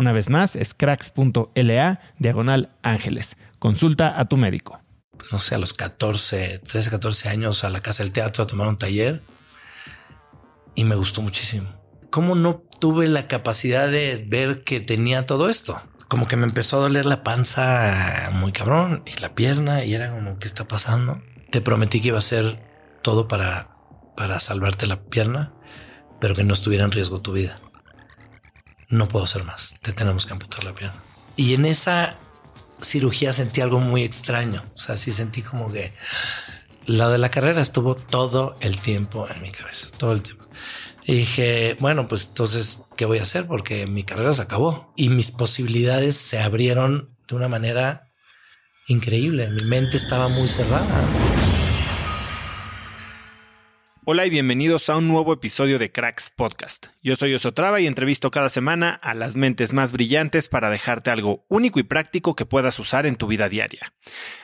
Una vez más, es cracks.la diagonal ángeles. Consulta a tu médico. No sé, a los 14, 13, 14 años a la casa del teatro a tomar un taller y me gustó muchísimo. ¿Cómo no tuve la capacidad de ver que tenía todo esto? como que me empezó a doler la panza muy cabrón y la pierna y era como, ¿qué está pasando? Te prometí que iba a hacer todo para, para salvarte la pierna, pero que no estuviera en riesgo tu vida. No puedo hacer más, te tenemos que amputar la pierna. Y en esa cirugía sentí algo muy extraño, o sea, sí sentí como que la de la carrera estuvo todo el tiempo en mi cabeza, todo el tiempo. Y dije, bueno, pues entonces, ¿qué voy a hacer? Porque mi carrera se acabó y mis posibilidades se abrieron de una manera increíble. Mi mente estaba muy cerrada. Hola y bienvenidos a un nuevo episodio de Cracks Podcast. Yo soy Osotrava y entrevisto cada semana a las mentes más brillantes para dejarte algo único y práctico que puedas usar en tu vida diaria.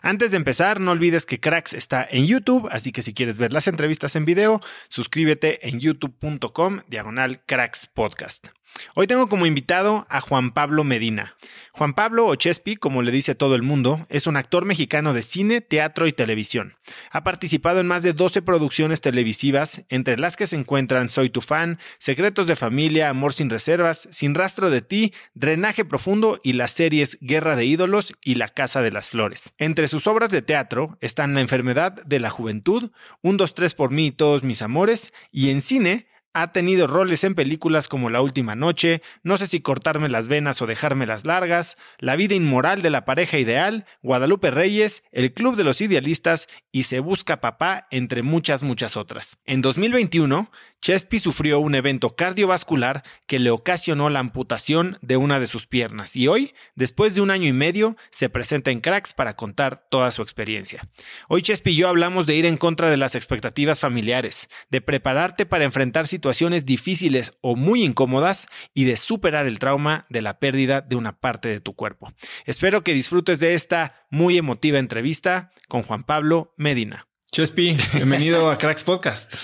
Antes de empezar, no olvides que Cracks está en YouTube, así que si quieres ver las entrevistas en video, suscríbete en youtube.com diagonal Cracks Podcast. Hoy tengo como invitado a Juan Pablo Medina. Juan Pablo, o Chespi, como le dice todo el mundo, es un actor mexicano de cine, teatro y televisión. Ha participado en más de 12 producciones televisivas, entre las que se encuentran Soy tu fan, Secretos de familia, Amor sin reservas, Sin rastro de ti, Drenaje profundo y las series Guerra de ídolos y La casa de las flores. Entre sus obras de teatro están La enfermedad de la juventud, Un, dos, tres por mí y todos mis amores, y en cine ha tenido roles en películas como La Última Noche, No sé si cortarme las venas o dejármelas largas, La vida inmoral de la pareja ideal, Guadalupe Reyes, El Club de los Idealistas y Se Busca Papá, entre muchas, muchas otras. En 2021, Chespi sufrió un evento cardiovascular que le ocasionó la amputación de una de sus piernas y hoy, después de un año y medio, se presenta en Cracks para contar toda su experiencia. Hoy Chespi y yo hablamos de ir en contra de las expectativas familiares, de prepararte para enfrentar situaciones difíciles o muy incómodas y de superar el trauma de la pérdida de una parte de tu cuerpo. Espero que disfrutes de esta muy emotiva entrevista con Juan Pablo Medina. Chespi, bienvenido a Cracks Podcast.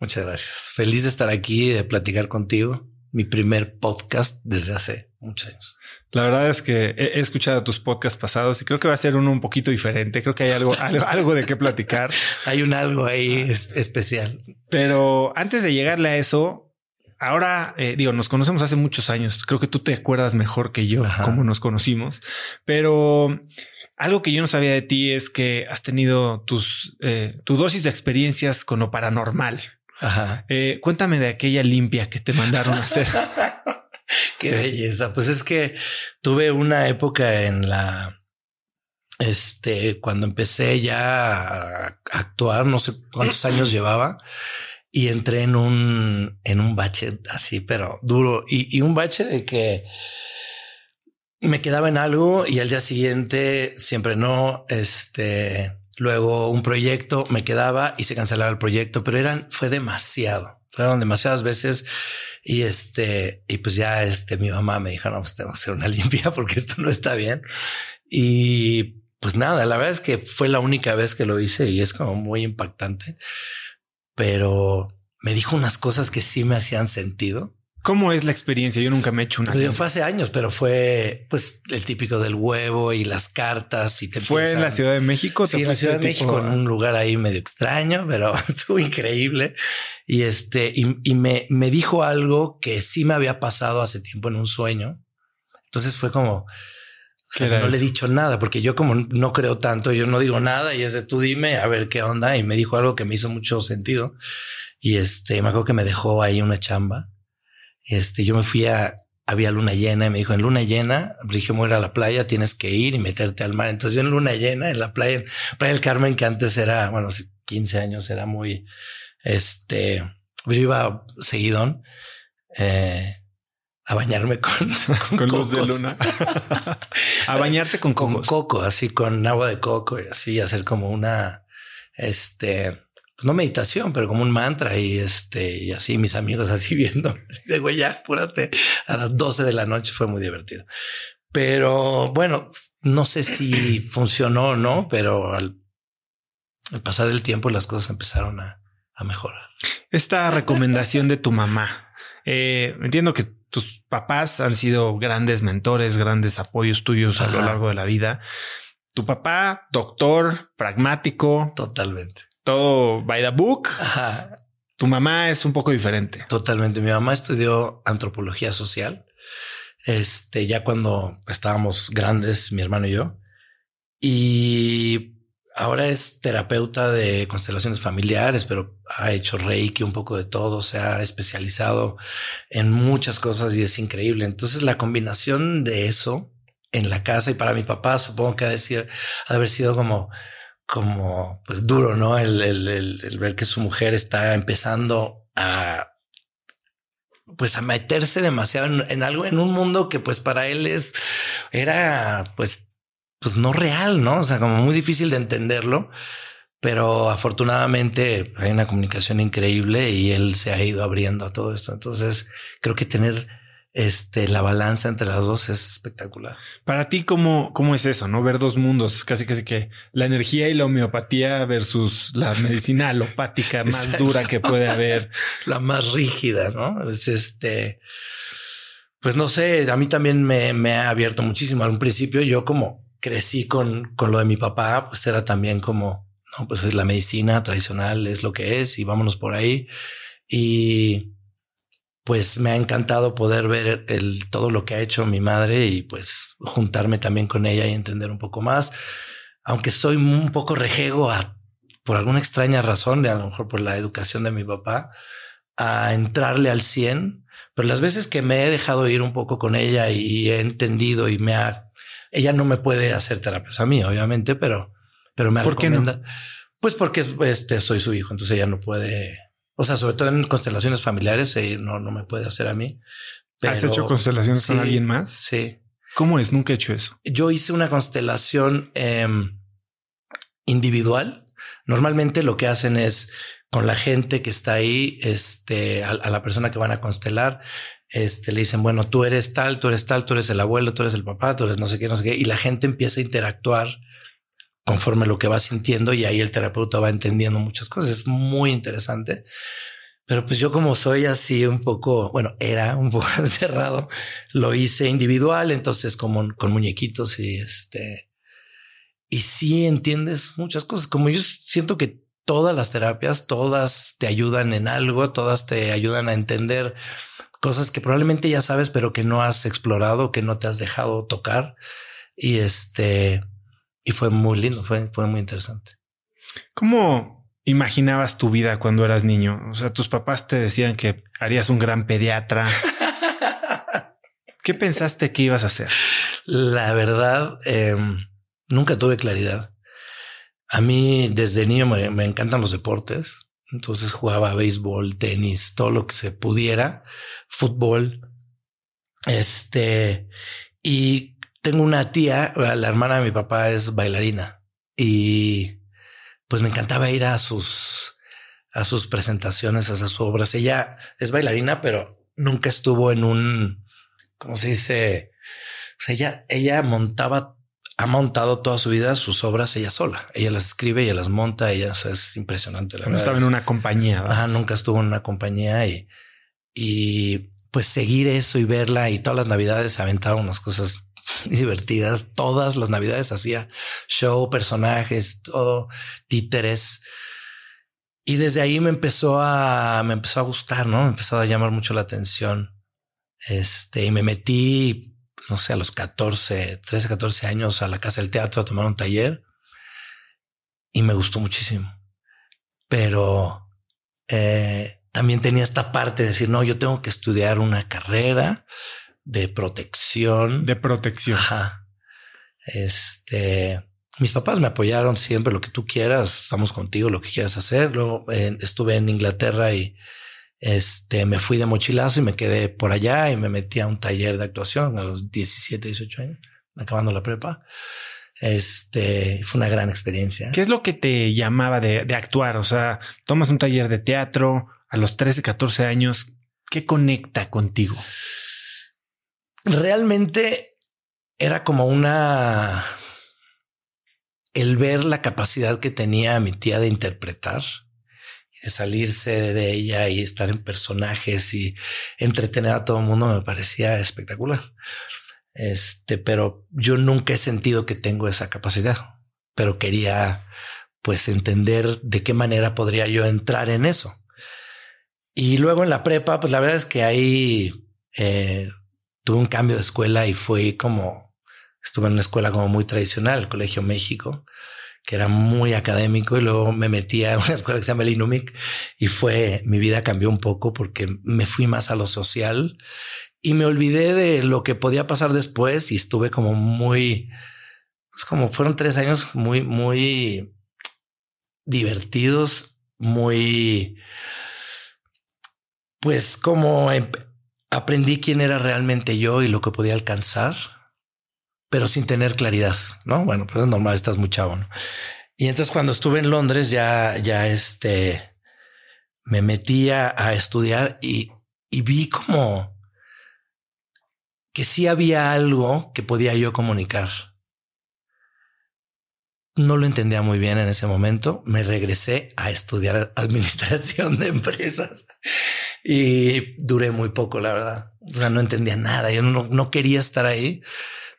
Muchas gracias. Feliz de estar aquí, de platicar contigo. Mi primer podcast desde hace muchos años. La verdad es que he escuchado tus podcasts pasados y creo que va a ser uno un poquito diferente. Creo que hay algo, algo, de qué platicar. hay un algo ahí especial. Pero antes de llegarle a eso, ahora eh, digo, nos conocemos hace muchos años. Creo que tú te acuerdas mejor que yo cómo nos conocimos, pero algo que yo no sabía de ti es que has tenido tus eh, tu dosis de experiencias con lo paranormal. Ajá. Eh, cuéntame de aquella limpia que te mandaron a hacer. Qué belleza. Pues es que tuve una época en la, este, cuando empecé ya a actuar, no sé cuántos años llevaba y entré en un, en un bache así, pero duro y, y un bache de que me quedaba en algo y al día siguiente siempre no, este, luego un proyecto me quedaba y se cancelaba el proyecto, pero eran, fue demasiado fueron demasiadas veces y este, y pues ya este, mi mamá me dijo, no, pues tenemos que hacer una limpia porque esto no está bien. Y pues nada, la verdad es que fue la única vez que lo hice y es como muy impactante, pero me dijo unas cosas que sí me hacían sentido ¿Cómo es la experiencia? Yo nunca me he hecho una. Pues fue hace años, pero fue pues el típico del huevo y las cartas y te fue en la Ciudad de México. Sí, en la Ciudad de México, en un lugar ahí medio extraño, pero estuvo increíble. Y este, y, me, me dijo algo que sí me había pasado hace tiempo en un sueño. Entonces fue como, no le he dicho nada porque yo como no creo tanto, yo no digo nada y es de tú dime a ver qué onda. Y me dijo algo que me hizo mucho sentido. Y este, me acuerdo que me dejó ahí una chamba este, yo me fui a, había luna llena y me dijo en luna llena, dije, voy a la playa, tienes que ir y meterte al mar. Entonces yo en luna llena, en la playa, Playa del Carmen, que antes era, bueno, hace 15 años era muy, este, yo iba seguidón, eh, a bañarme con, con, luz de luna, a bañarte con Con coco, así con agua de coco y así hacer como una, este, pues, no meditación, pero como un mantra y este, y así mis amigos así viendo, así de güey, ya, apúrate a las 12 de la noche fue muy divertido. Pero bueno, no sé si funcionó o no, pero al, pasar del tiempo las cosas empezaron a, mejorar. Esta recomendación de tu mamá, eh, entiendo que tus papás han sido grandes mentores, grandes apoyos tuyos a lo largo de la vida. Tu papá, doctor, pragmático. Totalmente todo by the book. Tu mamá es un poco diferente. Totalmente. Mi mamá estudió antropología social. Este, ya cuando estábamos grandes, mi hermano y yo. Y ahora es terapeuta de constelaciones familiares, pero ha hecho reiki, un poco de todo, se ha especializado en muchas cosas y es increíble. Entonces la combinación de eso en la casa y para mi papá, supongo que ha de, ha de haber sido como como pues duro, ¿no? El, el, el, ver que su mujer está empezando a pues a meterse demasiado en, algo, en un mundo que pues para él es, era pues, pues no real, ¿no? O sea, como muy difícil de entenderlo, pero afortunadamente hay una comunicación increíble y él se ha ido abriendo a todo esto. Entonces creo que tener este, la balanza entre las dos es espectacular. Para ti, ¿cómo, cómo es eso? No ver dos mundos, casi casi que la energía y la homeopatía versus la medicina alopática más dura que puede haber. La más rígida, ¿no? Es este, pues no sé, a mí también me, me ha abierto muchísimo. Al principio yo como crecí con, con lo de mi papá, pues era también como, no, pues es la medicina tradicional, es lo que es y vámonos por ahí. Y pues me ha encantado poder ver el, todo lo que ha hecho mi madre y pues juntarme también con ella y entender un poco más. Aunque soy un poco rejego a, por alguna extraña razón, a lo mejor por la educación de mi papá, a entrarle al 100, pero las veces que me he dejado ir un poco con ella y he entendido y me ha, ella no me puede hacer terapias a mí, obviamente, pero, pero me ¿Por recomienda. Pues porque este, soy su hijo, entonces ella no puede o sea, sobre todo en constelaciones familiares, eh, no, no me puede hacer a mí. ¿Has hecho constelaciones con alguien más? Sí. ¿Cómo es? Nunca he hecho eso. Yo hice una constelación em, individual. Normalmente lo que hacen es con la gente que está ahí, este, a, a, la persona que van a constelar, este, le dicen, bueno, tú eres tal, tú eres tal, tú eres el abuelo, tú eres el papá, tú eres no sé qué, no sé qué, y la gente empieza a interactuar conforme lo que va sintiendo y ahí el terapeuta va entendiendo muchas cosas. Es muy interesante. Pero pues yo como soy así un poco, bueno, era un poco encerrado, lo hice individual, entonces como con muñequitos y este, y sí entiendes muchas cosas. Como yo siento que todas las terapias, todas te ayudan en algo, todas te ayudan a entender cosas que probablemente ya sabes, pero que no has explorado, que no te has dejado tocar. Y este, y fue muy lindo, fue, fue muy interesante. ¿Cómo imaginabas tu vida cuando eras niño? O sea, tus papás te decían que harías un gran pediatra. ¿Qué pensaste que ibas a hacer? La verdad, em, nunca tuve claridad. A mí desde niño me, me encantan los deportes. Entonces jugaba béisbol, tenis, todo lo que se pudiera, fútbol. Este, y tengo una tía, la hermana de mi papá es bailarina y pues me encantaba ir a sus, a sus presentaciones, a sus obras. Ella es bailarina, pero nunca estuvo en un, ¿cómo se dice? O ella, ella montaba ha montado toda su vida sus obras ella sola. Ella las escribe, ella las monta, ella es impresionante. La no estaba en una compañía. Ajá, nunca estuvo en una compañía y, y pues seguir eso y verla y todas las navidades aventaba unas cosas divertidas. Todas las navidades hacía show, personajes, todo, títeres. Y desde ahí me empezó a, me empezó a gustar, ¿no? Me empezó a llamar mucho la atención. Este, y me metí no sé, a los 14, 13, 14 años a la casa del teatro a tomar un taller y me gustó muchísimo. Pero eh, también tenía esta parte de decir, no, yo tengo que estudiar una carrera de protección. De protección. Ajá. Este, mis papás me apoyaron siempre lo que tú quieras, estamos contigo, lo que quieras hacer. Luego eh, estuve en Inglaterra y este, me fui de mochilazo y me quedé por allá y me metí a un taller de actuación a los 17, 18 años, acabando la prepa. Este fue una gran experiencia. ¿Qué es lo que te llamaba de, de actuar? O sea, tomas un taller de teatro a los 13, 14 años. ¿Qué conecta contigo? Realmente era como una el ver la capacidad que tenía mi tía de interpretar de salirse de ella y estar en personajes y entretener a todo el mundo me parecía espectacular. Este, pero yo nunca he sentido que tengo esa capacidad, pero quería pues entender de qué manera podría yo entrar en eso. Y luego en la prepa, pues la verdad es que ahí eh, tuve un cambio de escuela y fue como, estuve en una escuela como muy tradicional, el Colegio México, que era muy académico y luego me metí a una escuela que se llama el Inumic y fue, mi vida cambió un poco porque me fui más a lo social y me olvidé de lo que podía pasar después y estuve como muy, pues como fueron tres años muy, muy divertidos, muy, pues como aprendí quién era realmente yo y lo que podía alcanzar pero sin tener claridad, ¿no? Bueno, pues es normal, estás muy chavo, ¿no? Y entonces cuando estuve en Londres ya, ya este, me metía a estudiar y, y vi como que sí había algo que podía yo comunicar. No lo entendía muy bien en ese momento. Me regresé a estudiar administración de empresas y duré muy poco, la verdad. O sea, no entendía nada. Yo no, no quería estar ahí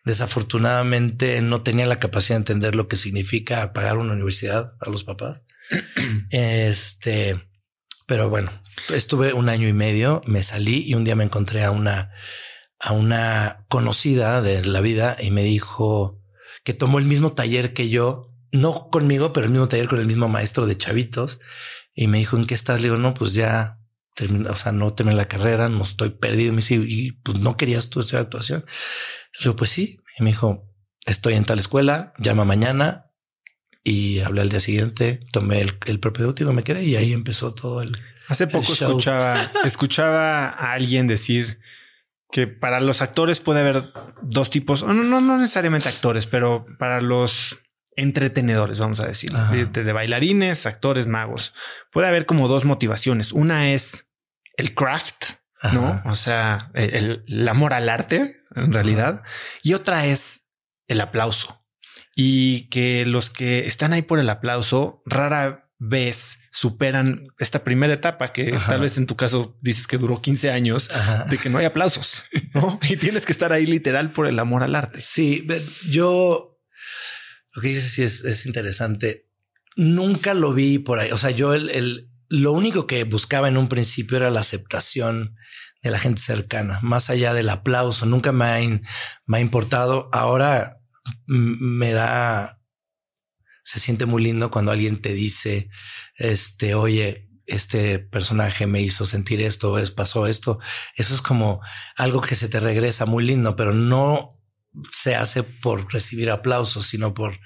Desafortunadamente no tenía la capacidad de entender lo que significa pagar una universidad a los papás. este, pero bueno, estuve un año y medio, me salí y un día me encontré a una, a una conocida de la vida y me dijo que tomó el mismo taller que yo, no conmigo, pero el mismo taller con el mismo maestro de chavitos. Y me dijo, ¿en qué estás? Le digo, no, pues ya o sea, no terminé la carrera, no estoy perdido. Me dice, y pues no querías tú estudiar actuación. Le digo, pues sí. Y me dijo, estoy en tal escuela, llama mañana. Y hablé al día siguiente, tomé el, el propedéutico, me quedé y ahí empezó todo el. Hace poco escuchaba, escuchaba a alguien decir que para los actores puede haber dos tipos, no, no, no necesariamente actores, pero para los entretenedores, vamos a decir, desde bailarines, actores, magos, puede haber como dos motivaciones. Una es el craft, ¿no? O sea, el, amor al arte, en realidad. Y otra es el aplauso. Y que los que están ahí por el aplauso rara vez superan esta primera etapa que tal vez en tu caso dices que duró 15 años de que no hay aplausos ¿no? y tienes que estar ahí literal por el amor al arte. Sí, yo lo que dices sí es, es interesante nunca lo vi por ahí. O sea, yo el, el, lo único que buscaba en un principio era la aceptación de la gente cercana, más allá del aplauso. Nunca me ha, me ha importado. Ahora me da, se siente muy lindo cuando alguien te dice, este, oye, este personaje me hizo sentir esto, es, pasó esto. Eso es como algo que se te regresa muy lindo, pero no se hace por recibir aplausos, sino por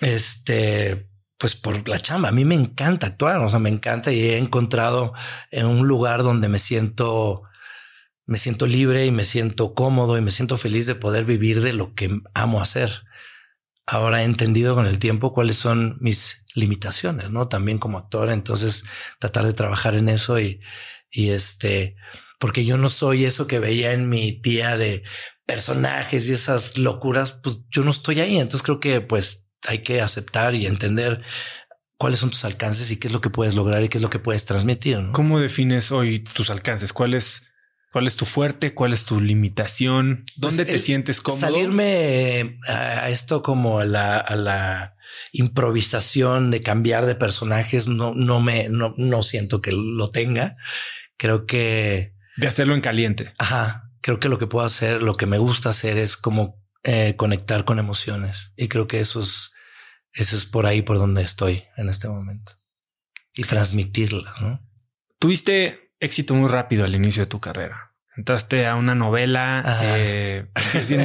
este, pues por la chamba. A mí me encanta actuar, o sea, me encanta y he encontrado en un lugar donde me siento, me siento libre y me siento cómodo y me siento feliz de poder vivir de lo que amo hacer. Ahora he entendido con el tiempo cuáles son mis limitaciones, ¿no? También como actor, entonces tratar de trabajar en eso y, y este, porque yo no soy eso que veía en mi tía de personajes y esas locuras, pues yo no estoy ahí. Entonces creo que pues hay que aceptar y entender cuáles son tus alcances y qué es lo que puedes lograr y qué es lo que puedes transmitir. ¿Cómo defines hoy tus alcances? ¿Cuál es, cuál es tu fuerte? ¿Cuál es tu limitación? ¿Dónde pues te sientes cómodo? Salirme a esto como a la, a la improvisación de cambiar de personajes, no, no me, no, no siento que lo tenga. Creo que... De hacerlo en caliente. Ajá. Creo que lo que puedo hacer, lo que me gusta hacer es como eh, conectar con emociones. Y creo que eso es, eso es por ahí por donde estoy en este momento. Y transmitirlas, ¿no? Tuviste éxito muy rápido al inicio de tu carrera. Entraste a una novela, eh,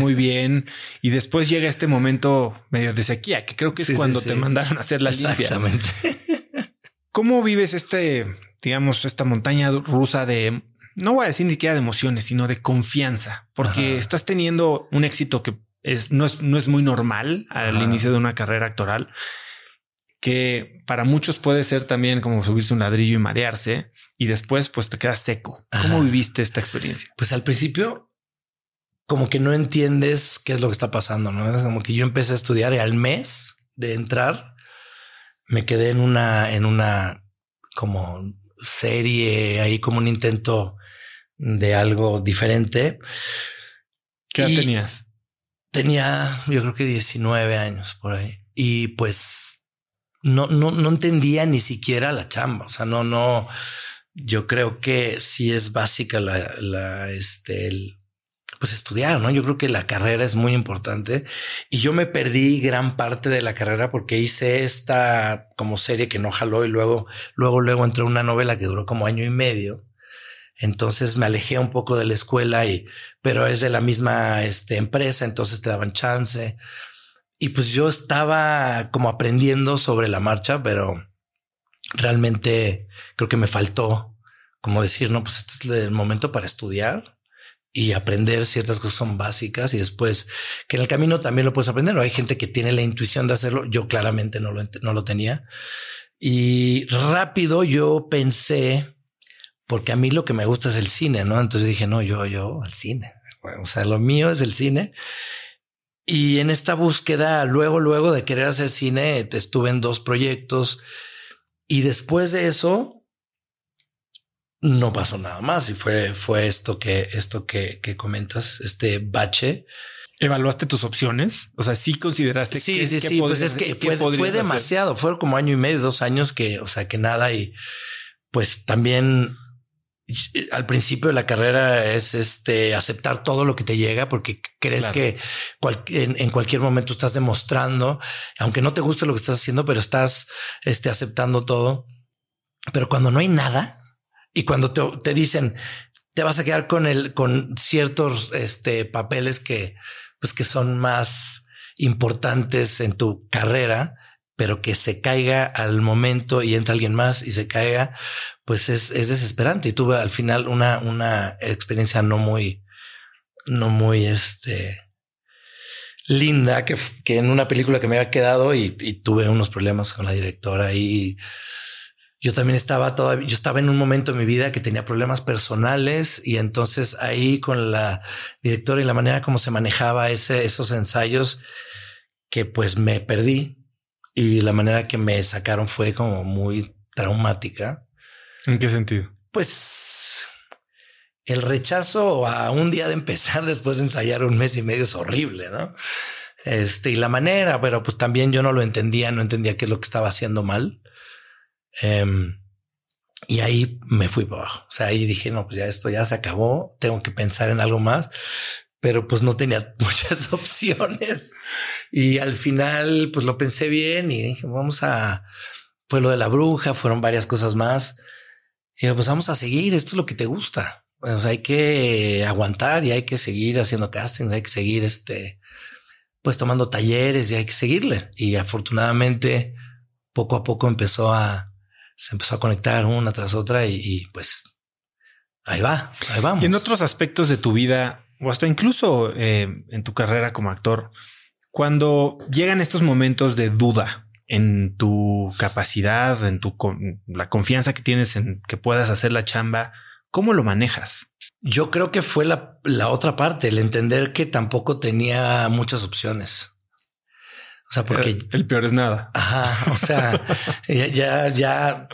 muy bien, y después llega este momento medio de sequía, que creo que es cuando te mandaron a hacer la limpia. Exactamente. ¿Cómo vives este, digamos, esta montaña rusa de, no voy a decir ni siquiera de emociones, sino de confianza? Porque estás teniendo un éxito que es, no, es, no es muy normal al inicio de una carrera actoral, que para muchos puede ser también como subirse un ladrillo y marearse y después pues te quedas seco. ¿Cómo viviste esta experiencia? Pues al principio como que no entiendes qué es lo que está pasando, ¿no? Es como que yo empecé a estudiar y al mes de entrar me quedé en una, en una como serie ahí como un intento de algo diferente. ¿Qué edad tenías? Tenía, yo creo que 19 años por ahí. Y pues no, no, no entendía ni siquiera la chamba. O sea, no, no. Yo creo que sí es básica la, la, este, el, pues estudiar, ¿no? Yo creo que la carrera es muy importante y yo me perdí gran parte de la carrera porque hice esta como serie que no jaló y luego, luego, luego entré una novela que duró como año y medio entonces me alejé un poco de la escuela y, pero es de la misma este, empresa, entonces te daban chance. Y pues yo estaba como aprendiendo sobre la marcha, pero realmente creo que me faltó como decir, no, pues este es el momento para estudiar y aprender ciertas cosas son básicas y después que en el camino también lo puedes aprender. O hay gente que tiene la intuición de hacerlo. Yo claramente no lo, no lo tenía. Y rápido yo pensé porque a mí lo que me gusta es el cine, ¿no? Entonces dije, no, yo, yo, al cine. o sea, lo mío es el cine. Y en esta búsqueda, luego, luego de querer hacer cine, estuve en dos proyectos y después de eso no pasó nada más y fue, fue esto que, esto que, que comentas, este bache. ¿Evaluaste tus opciones? O sea, sí consideraste sí, que, sí, sí, pues es que fue, fue demasiado, fue como año y medio, dos años que, o sea, que nada y pues también al principio de la carrera es este aceptar todo lo que te llega porque crees que en, cualquier momento estás demostrando, aunque no te guste lo que estás haciendo, pero estás este, aceptando todo. Pero cuando no hay nada y cuando te, te dicen te vas a quedar con el, con ciertos este, papeles que, pues que son más importantes en tu carrera, pero que se caiga al momento y entra alguien más y se caiga, pues es, es desesperante. Y tuve al final una, una experiencia no muy, no muy este, linda, que, que en una película que me había quedado y, y tuve unos problemas con la directora y yo también estaba todavía, yo estaba en un momento de mi vida que tenía problemas personales y entonces ahí con la directora y la manera como se manejaba ese, esos ensayos que pues me perdí y la manera que me sacaron fue como muy traumática. ¿En qué sentido? Pues el rechazo a un día de empezar después de ensayar un mes y medio es horrible, ¿no? Este, y la manera, pero pues también yo no lo entendía, no entendía qué es lo que estaba haciendo mal. Em, y ahí me fui para abajo. O sea, ahí dije, no, pues ya esto ya se acabó, tengo que pensar en algo más, pero pues no tenía muchas opciones. Y al final, pues lo pensé bien y dije, vamos a, fue lo de la bruja, fueron varias cosas más. Y pues vamos a seguir, esto es lo que te gusta. Pues hay que aguantar y hay que seguir haciendo castings, hay que seguir este, pues tomando talleres y hay que seguirle. Y afortunadamente, poco a poco empezó a, se empezó a conectar una tras otra y, pues ahí va, ahí vamos. Y en otros aspectos de tu vida, o hasta incluso eh, en tu carrera como actor, cuando llegan estos momentos de duda en tu capacidad, en tu la confianza que tienes en que puedas hacer la chamba, ¿cómo lo manejas? Yo creo que fue la, la otra parte, el entender que tampoco tenía muchas opciones. O sea, porque el, peor es nada. Ajá. O sea, ya, ya,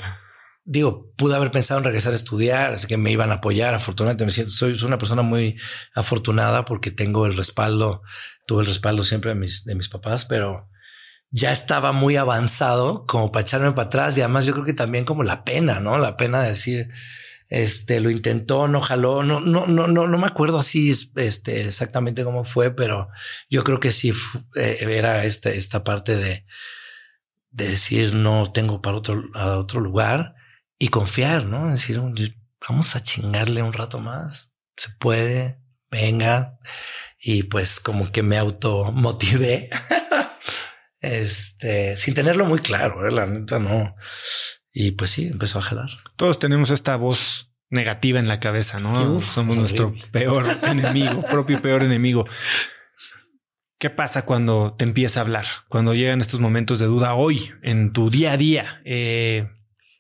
digo, pude haber pensado en regresar a estudiar, así que me iban a apoyar. Afortunadamente me siento, soy, una persona muy afortunada porque tengo el respaldo, tuve el respaldo siempre de mis, de mis papás, pero ya estaba muy avanzado como para echarme para atrás y además yo creo que también como la pena, ¿no? La pena de decir, este, lo intentó, no jaló, no, no, no, no, no me acuerdo así, este, exactamente cómo fue, pero yo creo que sí eh, era esta, esta parte de, de decir no tengo para otro, a otro lugar y confiar, ¿no? Decir, vamos a chingarle un rato más, se puede, venga. Y pues como que me automotivé, este, sin tenerlo muy claro, ¿eh? la neta no. Y pues sí, empezó a jalar. Todos tenemos esta voz negativa en la cabeza, ¿no? Somos nuestro peor enemigo, propio peor enemigo. ¿Qué pasa cuando te empieza a hablar? Cuando llegan estos momentos de duda hoy, en tu día a día, eh,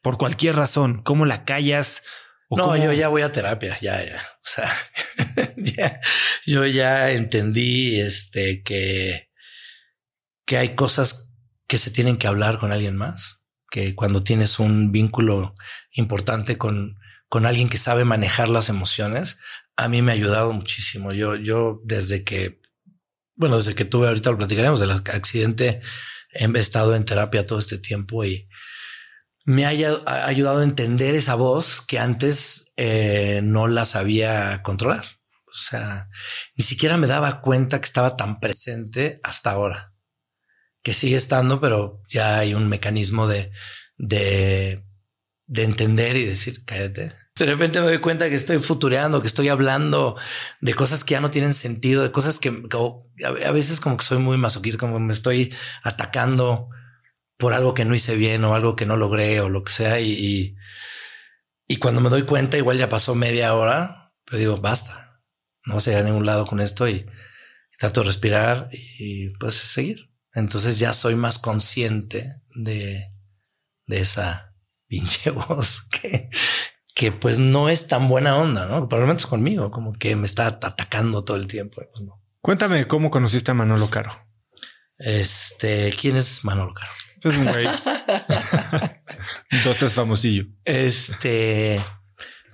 por cualquier razón, ¿cómo la callas? no, yo ya voy a terapia, ya, ya. O sea, ya, yo ya entendí este que, que hay cosas que se tienen que hablar con alguien más que cuando tienes un vínculo importante con, con alguien que sabe manejar las emociones, a mí me ha ayudado muchísimo. Yo, yo desde que, bueno, desde que tuve, ahorita lo platicaremos del accidente, he estado en terapia todo este tiempo y me ha ayudado a entender esa voz que antes eh, no la sabía controlar. O sea, ni siquiera me daba cuenta que estaba tan presente hasta ahora que sigue estando, pero ya hay un mecanismo de, de, de entender y decir, cállate. De repente me doy cuenta que estoy futureando, que estoy hablando de cosas que ya no tienen sentido, de cosas que, a veces como que soy muy masoquista, como me estoy atacando por algo que no hice bien o algo que no logré o lo que sea. Y, y, cuando me doy cuenta, igual ya pasó media hora, pero digo, basta, no vas a ir a ningún lado con esto y, y trato de respirar y pues seguir. Entonces ya soy más consciente de, de esa pinche voz que, que pues no es tan buena onda, ¿no? Probablemente es conmigo, como que me está atacando todo el tiempo. Pues no. Cuéntame cómo conociste a Manolo Caro. Este, ¿quién es Manolo Caro? Es un güey. Dos, tres famosillo. Este,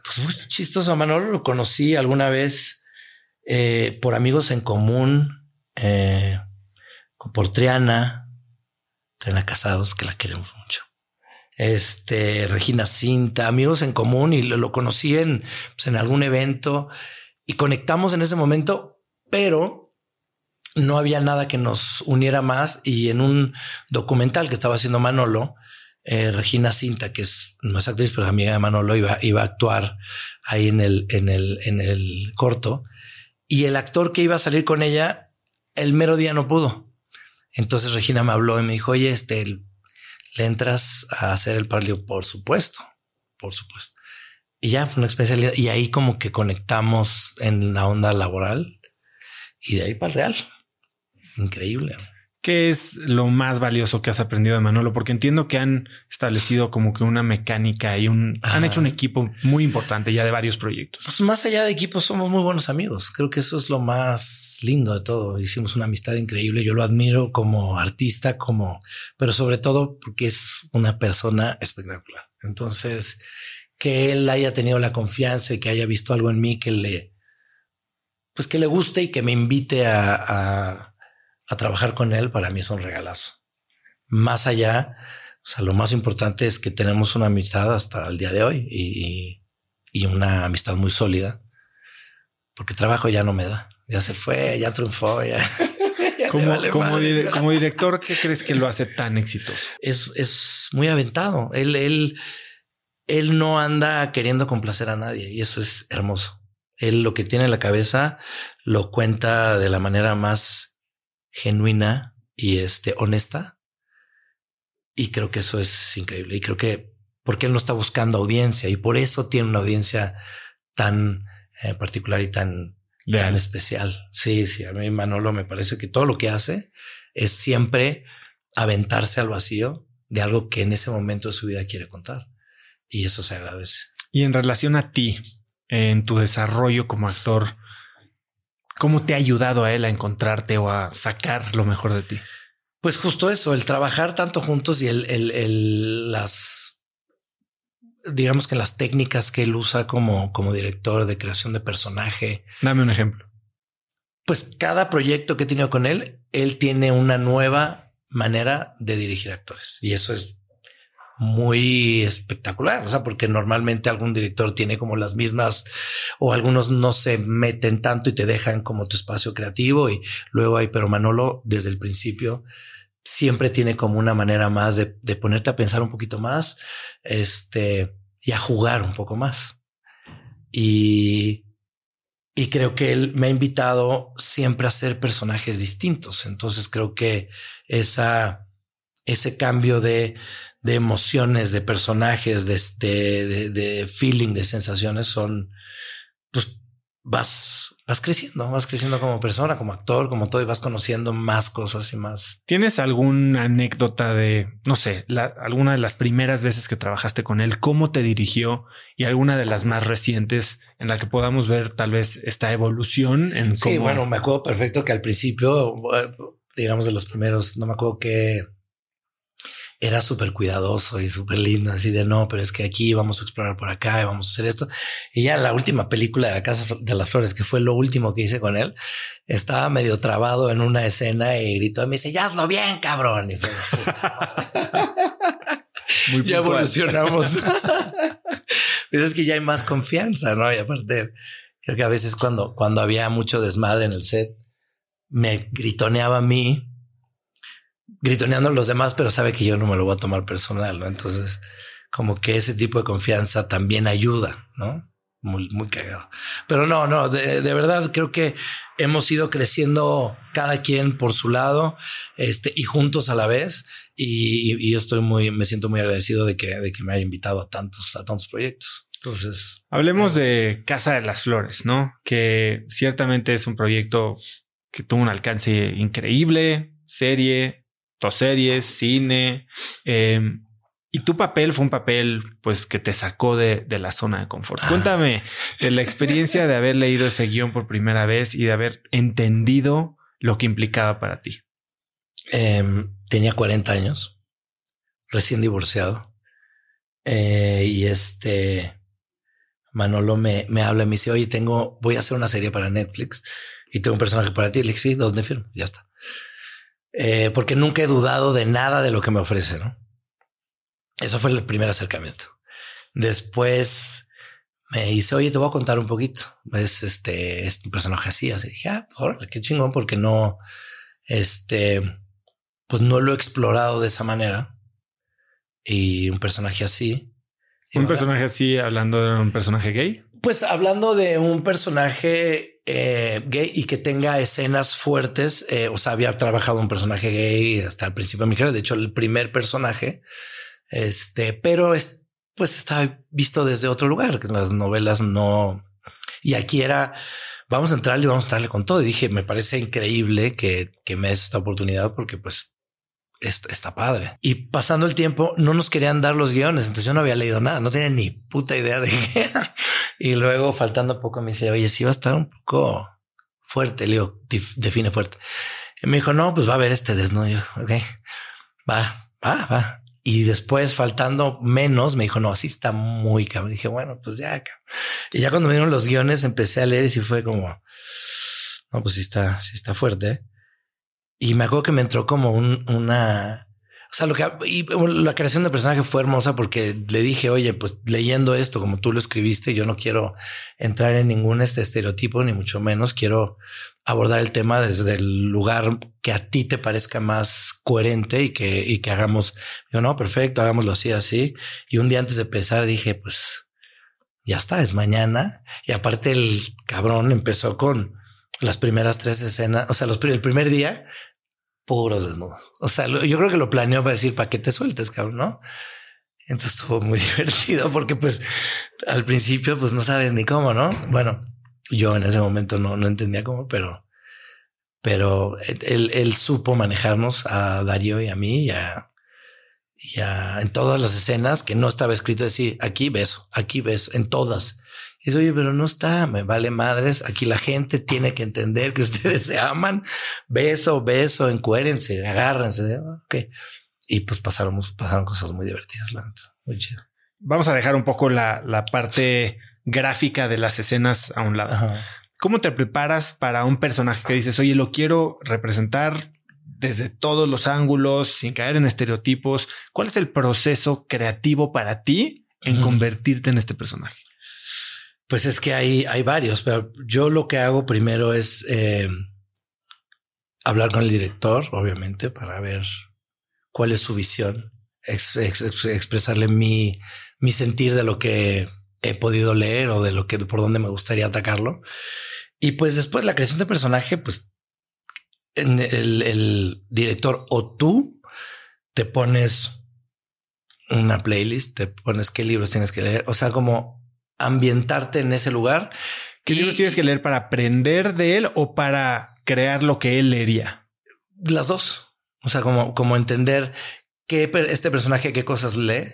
pues muy chistoso. A Manolo lo conocí alguna vez eh, por amigos en común. Eh, por Triana, Triana Casados, que la queremos mucho. Este, Regina Cinta, amigos en común y lo, conocí en, pues, en algún evento y conectamos en ese momento, pero no había nada que nos uniera más y en un documental que estaba haciendo Manolo, eh, Regina Cinta, que es no es actriz, pero amiga de Manolo, iba, iba a actuar ahí en el, en el, en el corto. Y el actor que iba a salir con ella, el mero día no pudo. Entonces Regina me habló y me dijo, oye, este, ¿le entras a hacer el palio? Por supuesto, por supuesto. Y ya fue una especialidad. Y ahí como que conectamos en la onda laboral y de ahí para el real. Increíble. ¿Qué es lo más valioso que has aprendido de Manolo? Porque entiendo que han establecido como que una mecánica y un han hecho un equipo muy importante ya de varios proyectos. Pues más allá de equipos, somos muy buenos amigos. Creo que eso es lo más lindo de todo. Hicimos una amistad increíble. Yo lo admiro como artista, como, pero sobre todo porque es una persona espectacular. Entonces, que él haya tenido la confianza y que haya visto algo en mí que le, pues que le guste y que me invite a a trabajar con él para mí es un regalazo. Más allá, o sea, lo más importante es que tenemos una amistad hasta el día de hoy y, y una amistad muy sólida, porque trabajo ya no me da, ya se fue, ya triunfó, ya. como, como, como, director, ¿qué crees que lo hace tan exitoso? Es, es muy aventado. Él, él, él no anda queriendo complacer a nadie y eso es hermoso. Él lo que tiene en la cabeza lo cuenta de la manera más genuina y este, honesta. Y creo que eso es increíble. Y creo que porque él no está buscando audiencia y por eso tiene una audiencia tan eh, particular y tan, tan especial. Sí, sí, a mí Manolo me parece que todo lo que hace es siempre aventarse al vacío de algo que en ese momento de su vida quiere contar. Y eso se agradece. Y en relación a ti, en tu desarrollo como actor, ¿Cómo te ha ayudado a él a encontrarte o a sacar lo mejor de ti? Pues justo eso, el trabajar tanto juntos y el, el, el las, digamos que las técnicas que él usa como, como director de creación de personaje. Dame un ejemplo. Pues cada proyecto que he tenido con él, él tiene una nueva manera de dirigir actores y eso es muy espectacular, o sea, porque normalmente algún director tiene como las mismas o algunos no se meten tanto y te dejan como tu espacio creativo y luego hay, pero Manolo desde el principio siempre tiene como una manera más de, ponerte a pensar un poquito más, este, y a jugar un poco más. Y, y creo que él me ha invitado siempre a hacer personajes distintos. Entonces creo que esa, ese cambio de, de emociones, de personajes, de, de, de, feeling, de sensaciones son, pues vas, vas creciendo, vas creciendo como persona, como actor, como todo y vas conociendo más cosas y más. ¿Tienes alguna anécdota de, no sé, alguna de las primeras veces que trabajaste con él, cómo te dirigió y alguna de las más recientes en la que podamos ver tal vez esta evolución en cómo... Sí, bueno, me acuerdo perfecto que al principio, eh, digamos de los primeros, no me acuerdo qué era súper cuidadoso y súper lindo, así de no, pero es que aquí vamos a explorar por acá y vamos a hacer esto. Y ya la última película de la Casa de las Flores, que fue lo último que hice con él, estaba medio trabado en una escena y gritó, me dice, ya hazlo bien, cabrón. Y Muy ya evolucionamos. pero es que ya hay más confianza, ¿no? Y aparte, creo que a veces cuando, cuando había mucho desmadre en el set, me gritoneaba a mí gritoneando a los demás, pero sabe que yo no me lo voy a tomar personal, ¿no? Entonces, como que ese tipo de confianza también ayuda, ¿no? Muy, muy cagado. Pero no, no, de, verdad creo que hemos ido creciendo cada quien por su lado, este, y juntos a la vez. Y, y estoy muy, me siento muy agradecido de que, de que me haya invitado a tantos, a tantos proyectos. Entonces, hablemos de Casa de las Flores, ¿no? Que ciertamente es un proyecto que tuvo un alcance increíble, serie, series, cine. Em, y tu papel fue un papel, pues, que te sacó de, la zona de confort. Ah. Cuéntame de la experiencia de haber leído ese guion por primera vez y de haber entendido lo que implicaba para ti. Em, tenía 40 años, recién divorciado. Eh, y este Manolo me, me habla y me dice, oye, tengo, voy a hacer una serie para Netflix y tengo un personaje para ti. Le dije, sí, ¿dónde firmo? Ya está. Eh, porque nunca he dudado de nada de lo que me ofrece, ¿no? Eso fue el primer acercamiento. Después me dice, oye, te voy a contar un poquito. Es este, es un personaje así, así. Dije, ah, qué chingón, porque no, este, pues no lo he explorado de esa manera. Y un personaje así. Un personaje así, hablando de un personaje gay. Pues hablando de un personaje eh, gay y que tenga escenas fuertes, eh, o sea, había trabajado un personaje gay hasta el principio de mi carrera, de hecho el primer personaje, este, pero es, pues estaba visto desde otro lugar, que las novelas no, y aquí era, vamos a entrarle y vamos a entrarle con todo. Dije, me parece increíble que, que me des esta oportunidad porque pues está, padre. Y pasando el tiempo, no nos querían dar los guiones, entonces yo no había leído nada, no tenía ni puta idea de qué era. Y luego, faltando poco, me dice, oye, sí va a estar un poco fuerte. Le digo, define fuerte. Y me dijo, no, pues va a haber este desnudo. ok, va, va, va. Y después, faltando menos, me dijo, no, sí está muy cabrón. Dije, bueno, pues ya. Y ya cuando me dieron los guiones, empecé a leer y fue como, no, pues sí está, sí está fuerte. Y me acuerdo que me entró como un, una, o sea, lo que y la creación del personaje fue hermosa porque le dije, oye, pues leyendo esto como tú lo escribiste, yo no quiero entrar en ningún este estereotipo, ni mucho menos quiero abordar el tema desde el lugar que a ti te parezca más coherente y que, y que hagamos, yo no, perfecto, hagámoslo así, así. Y un día antes de empezar dije, pues ya está, es mañana. Y aparte el cabrón empezó con las primeras tres escenas, o sea, los, el primer día puros desnudos. O sea, yo creo que lo planeó para decir, ¿para qué te sueltes, cabrón? ¿No? Entonces estuvo muy divertido porque pues al principio pues no sabes ni cómo, ¿no? Bueno, yo en ese momento no, no entendía cómo, pero, pero él, él supo manejarnos a Darío y a mí y a, y a, en todas las escenas que no estaba escrito decir aquí beso, aquí beso, en todas. Y dice, oye, pero no está, me vale madres. Aquí la gente tiene que entender que ustedes se aman. Beso, beso, encuérense, agárrense. Ok. Y pues pasaron, pasaron cosas muy divertidas, la Muy chido. Vamos a dejar un poco la, la parte gráfica de las escenas a un lado. ¿Cómo te preparas para un personaje que dices, oye, lo quiero representar desde todos los ángulos, sin caer en estereotipos? ¿Cuál es el proceso creativo para ti en convertirte en este personaje? Pues es que hay, hay varios, pero yo lo que hago primero es eh, hablar con el director, obviamente, para ver cuál es su visión, expresarle mi, mi sentir de lo que he podido leer o de lo que por dónde me gustaría atacarlo. Y pues después la creación de personaje, pues en el, el director o tú te pones una playlist, te pones qué libros tienes que leer. O sea, como ambientarte en ese lugar. ¿Qué libros tienes que leer para aprender de él o para crear lo que él leería? Las dos. O sea, como, como entender qué este personaje, qué cosas lee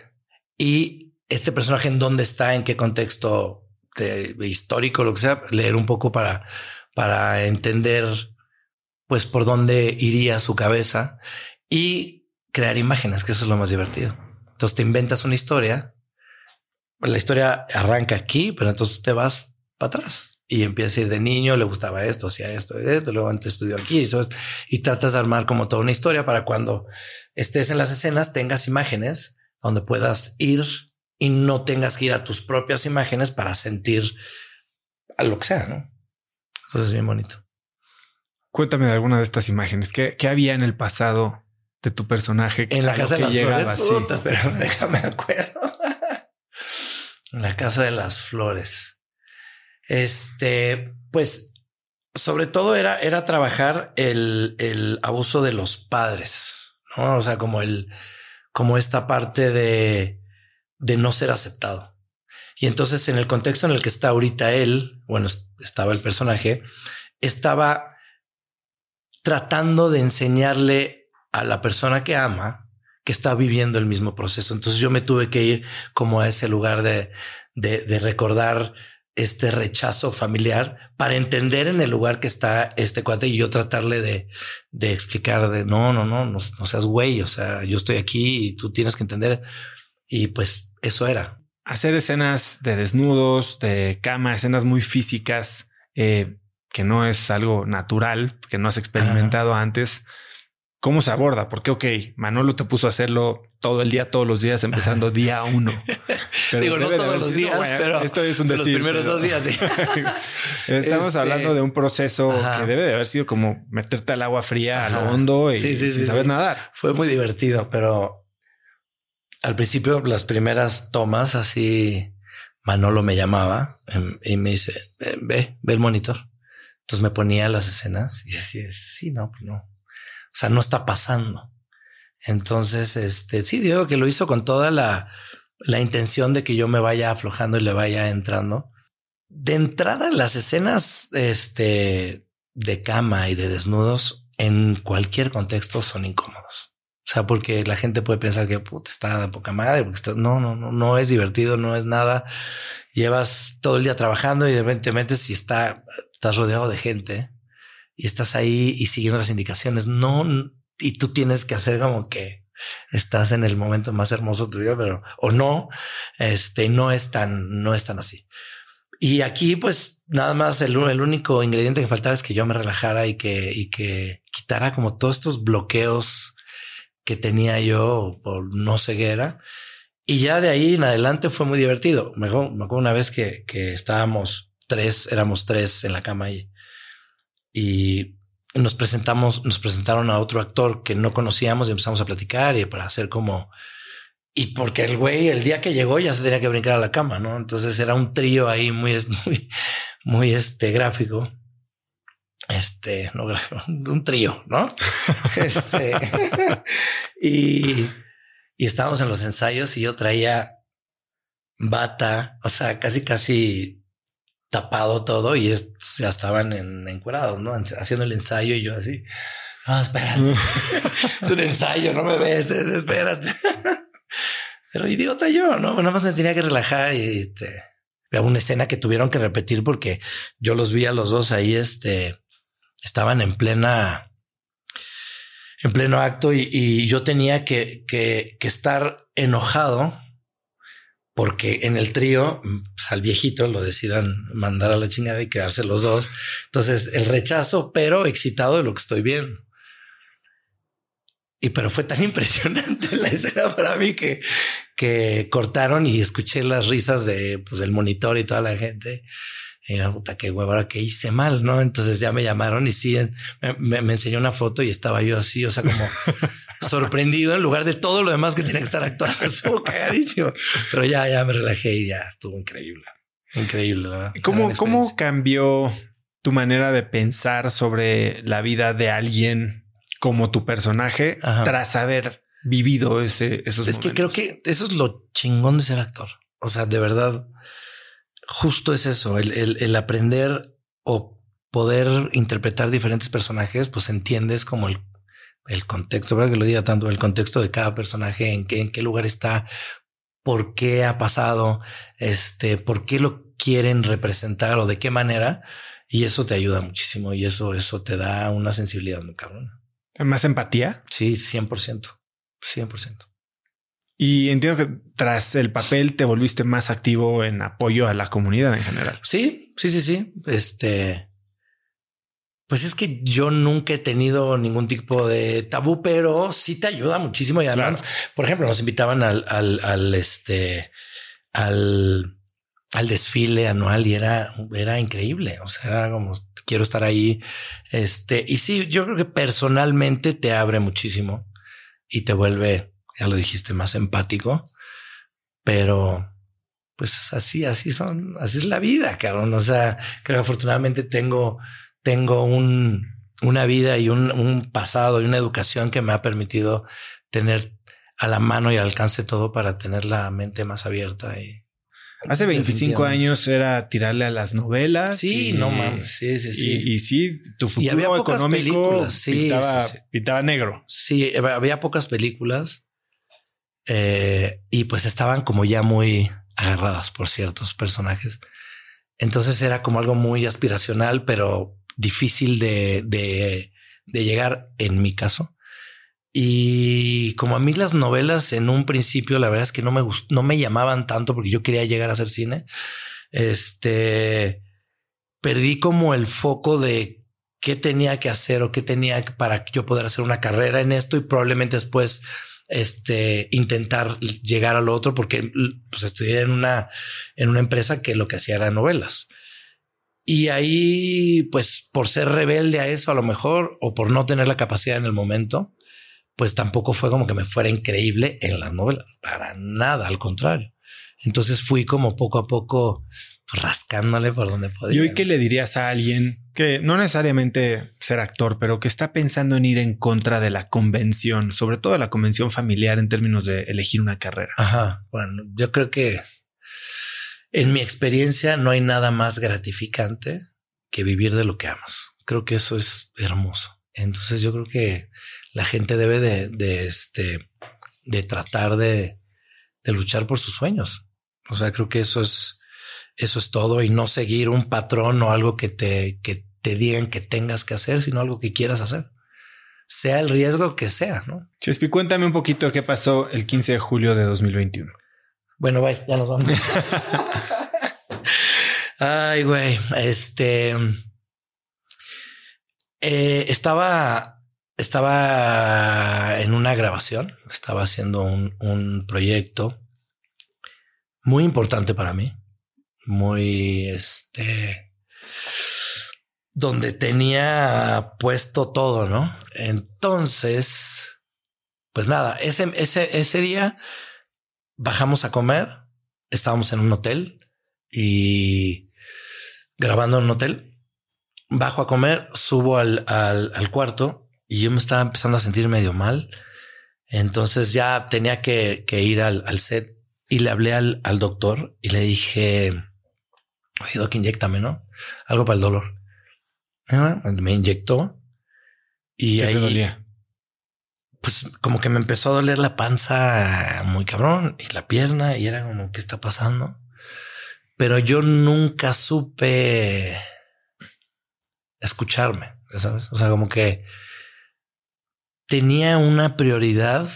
y este personaje en dónde está, en qué contexto de, histórico, lo que sea, leer un poco para, para entender pues por dónde iría su cabeza y crear imágenes, que eso es lo más divertido. Entonces te inventas una historia la historia arranca aquí, pero entonces te vas para atrás y empieza a ir de niño, le gustaba esto, hacía esto, esto, luego antes estudió aquí y tratas de armar como toda una historia para cuando estés en las escenas tengas imágenes donde puedas ir y no tengas que ir a tus propias imágenes para sentir a lo que sea, ¿no? Eso es bien bonito. Cuéntame de alguna de estas imágenes. ¿Qué, había en el pasado de tu personaje? En la casa de las flores, pero déjame acuerdo la Casa de las Flores. Este, pues, sobre todo era, era trabajar el, el abuso de los padres, ¿no? O sea, como el, como esta parte de, de no ser aceptado. Y entonces en el contexto en el que está ahorita él, bueno, estaba el personaje, estaba tratando de enseñarle a la persona que ama que está viviendo el mismo proceso. Entonces yo me tuve que ir como a ese lugar de, de, recordar este rechazo familiar para entender en el lugar que está este cuate y yo tratarle de, de explicar de no, no, no, no, seas güey. O sea, yo estoy aquí y tú tienes que entender. Y pues eso era. Hacer escenas de desnudos, de cama, escenas muy físicas, eh, que no es algo natural, que no has experimentado antes ¿Cómo se aborda? Porque, ok, Manolo te puso a hacerlo todo el día, todos los días, empezando día uno. Digo, no todos los días, pero esto es un decir, los primeros dos días. Sí. Estamos este, hablando de un proceso que debe de haber sido como meterte al agua fría a lo hondo y sin saber nadar. Fue muy divertido, pero al principio las primeras tomas así Manolo me llamaba em, y me dice, ve, ve el monitor. Entonces me ponía las escenas y decía, sí, no, pues no sea, no está pasando. Entonces, este, sí, digo que lo hizo con toda la, la intención de que yo me vaya aflojando y le vaya entrando. De entrada, las escenas este, de cama y de desnudos en cualquier contexto son incómodos. O sea, porque la gente puede pensar que está de poca madre, porque está, no, no, no, no es divertido, no es nada. Llevas todo el día trabajando y de repente si está, estás rodeado de gente y estás ahí y siguiendo las indicaciones. No, y tú tienes que hacer como que estás en el momento más hermoso de tu vida, pero o no, este no es tan, no es tan así. Y aquí, pues nada más el, el único ingrediente que faltaba es que yo me relajara y que, y que quitara como todos estos bloqueos que tenía yo por no ceguera. Y ya de ahí en adelante fue muy divertido. Me una vez que, que estábamos tres, éramos tres en la cama y, y nos presentamos, nos presentaron a otro actor que no conocíamos y empezamos a platicar y para hacer como, y porque el güey el día que llegó ya se tenía que brincar a la cama, ¿no? Entonces era un trío ahí muy, muy, muy este gráfico. Este, no, un trío, ¿no? este, y, y estábamos en los ensayos y yo traía bata, o sea, casi, casi tapado todo y ya estaban en, encuerados, ¿no? Haciendo el ensayo y yo así, no, espérate, es un ensayo, no me ves, espérate. Pero idiota yo, ¿no? Nada más me tenía que relajar y este, una escena que tuvieron que repetir porque yo los vi a los dos ahí, este, estaban en plena, en pleno acto y, y yo tenía que, que, que estar enojado porque en el trío pues, al viejito lo decidan mandar a la chingada y quedarse los dos. Entonces el rechazo, pero excitado de lo que estoy viendo. Y pero fue tan impresionante la escena para mí que, que cortaron y escuché las risas de pues, del monitor y toda la gente. Y yo, puta, qué huevo, ahora que hice mal, ¿no? Entonces ya me llamaron y sí, me, me enseñó una foto y estaba yo así, o sea, como sorprendido en lugar de todo lo demás que tenía que estar actuando. Estuvo cagadísimo. Pero ya, ya me relajé y ya estuvo increíble. Increíble. ¿Cómo, ¿Cómo cambió tu manera de pensar sobre la vida de alguien como tu personaje tras haber vivido ese, esos Es que creo que eso es lo chingón de ser actor. O sea, de verdad, justo es eso, el, el, el aprender o poder interpretar diferentes personajes, pues entiendes como el el contexto, para que lo diga tanto, el contexto de cada personaje, en qué, en qué lugar está, por qué ha pasado, este, por qué lo quieren representar o de qué manera. Y eso te ayuda muchísimo y eso, eso te da una sensibilidad muy cabrona. ¿Más empatía? Sí, 100%. 100%. Y entiendo que tras el papel te volviste más activo en apoyo a la comunidad en general. Sí, sí, sí, sí. Este, pues es que yo nunca he tenido ningún tipo de tabú, pero sí te ayuda muchísimo. Y además, por ejemplo, nos invitaban al, al, al este, al, al desfile anual y era, era increíble. O sea, era como quiero estar ahí. Este, y sí, yo creo que personalmente te abre muchísimo y te vuelve, ya lo dijiste, más empático, pero pues así, así son, así es la vida, cabrón. O sea, creo que afortunadamente tengo tengo un, una vida y un, un, pasado y una educación que me ha permitido tener a la mano y al alcance todo para tener la mente más abierta. Y, Hace 25 años era tirarle a las novelas. Sí, no mames. Sí, sí, sí. Y, sí, tu futuro había económico sí, pintaba, negro. Sí, había pocas películas eh, y pues estaban como ya muy agarradas por ciertos personajes. Entonces era como algo muy aspiracional, pero difícil de, de, de llegar en mi caso. Y como a mí las novelas en un principio, la verdad es que no me gust no me llamaban tanto porque yo quería llegar a hacer cine. Este perdí como el foco de qué tenía que hacer o qué tenía para yo poder hacer una carrera en esto y probablemente después este intentar llegar a lo otro porque pues estudié en una en una empresa que lo que hacía era novelas. Y ahí, pues por ser rebelde a eso a lo mejor, o por no tener la capacidad en el momento, pues tampoco fue como que me fuera increíble en las novelas, para nada, al contrario. Entonces fui como poco a poco rascándole por donde podía. ¿Y hoy qué le dirías a alguien que no necesariamente ser actor, pero que está pensando en ir en contra de la convención, sobre todo la convención familiar en términos de elegir una carrera? Ajá, bueno, yo creo que en mi experiencia no hay nada más gratificante que vivir de lo que amas. Creo que eso es hermoso. Entonces yo creo que la gente debe de, este, de tratar de, de luchar por sus sueños. O sea, creo que eso es, eso es todo y no seguir un patrón o algo que te, que te digan que tengas que hacer, sino algo que quieras hacer. Sea el riesgo que sea, ¿no? Chespi, cuéntame un poquito qué pasó el 15 de julio de 2021. Bueno, bye, ya nos vamos. Ay, güey, este... Eh, estaba estaba en una grabación, estaba haciendo un, un proyecto muy importante para mí, muy este, donde tenía puesto todo, ¿no? Entonces, pues nada, ese, ese, ese día bajamos a comer, estábamos en un hotel y grabando en un hotel. Bajo a comer, subo al, al, al cuarto y yo me estaba empezando a sentir medio mal. Entonces ya tenía que, que ir al, al, set y le hablé al, al doctor y le dije, oye, doc, inyectame, ¿no? Algo para el dolor. Ah, me inyectó y ¿Qué ahí, te dolía? Pues como que me empezó a doler la panza muy cabrón y la pierna y era como, ¿qué está pasando? Pero yo nunca supe escucharme, ¿sabes? O sea, como que tenía una prioridad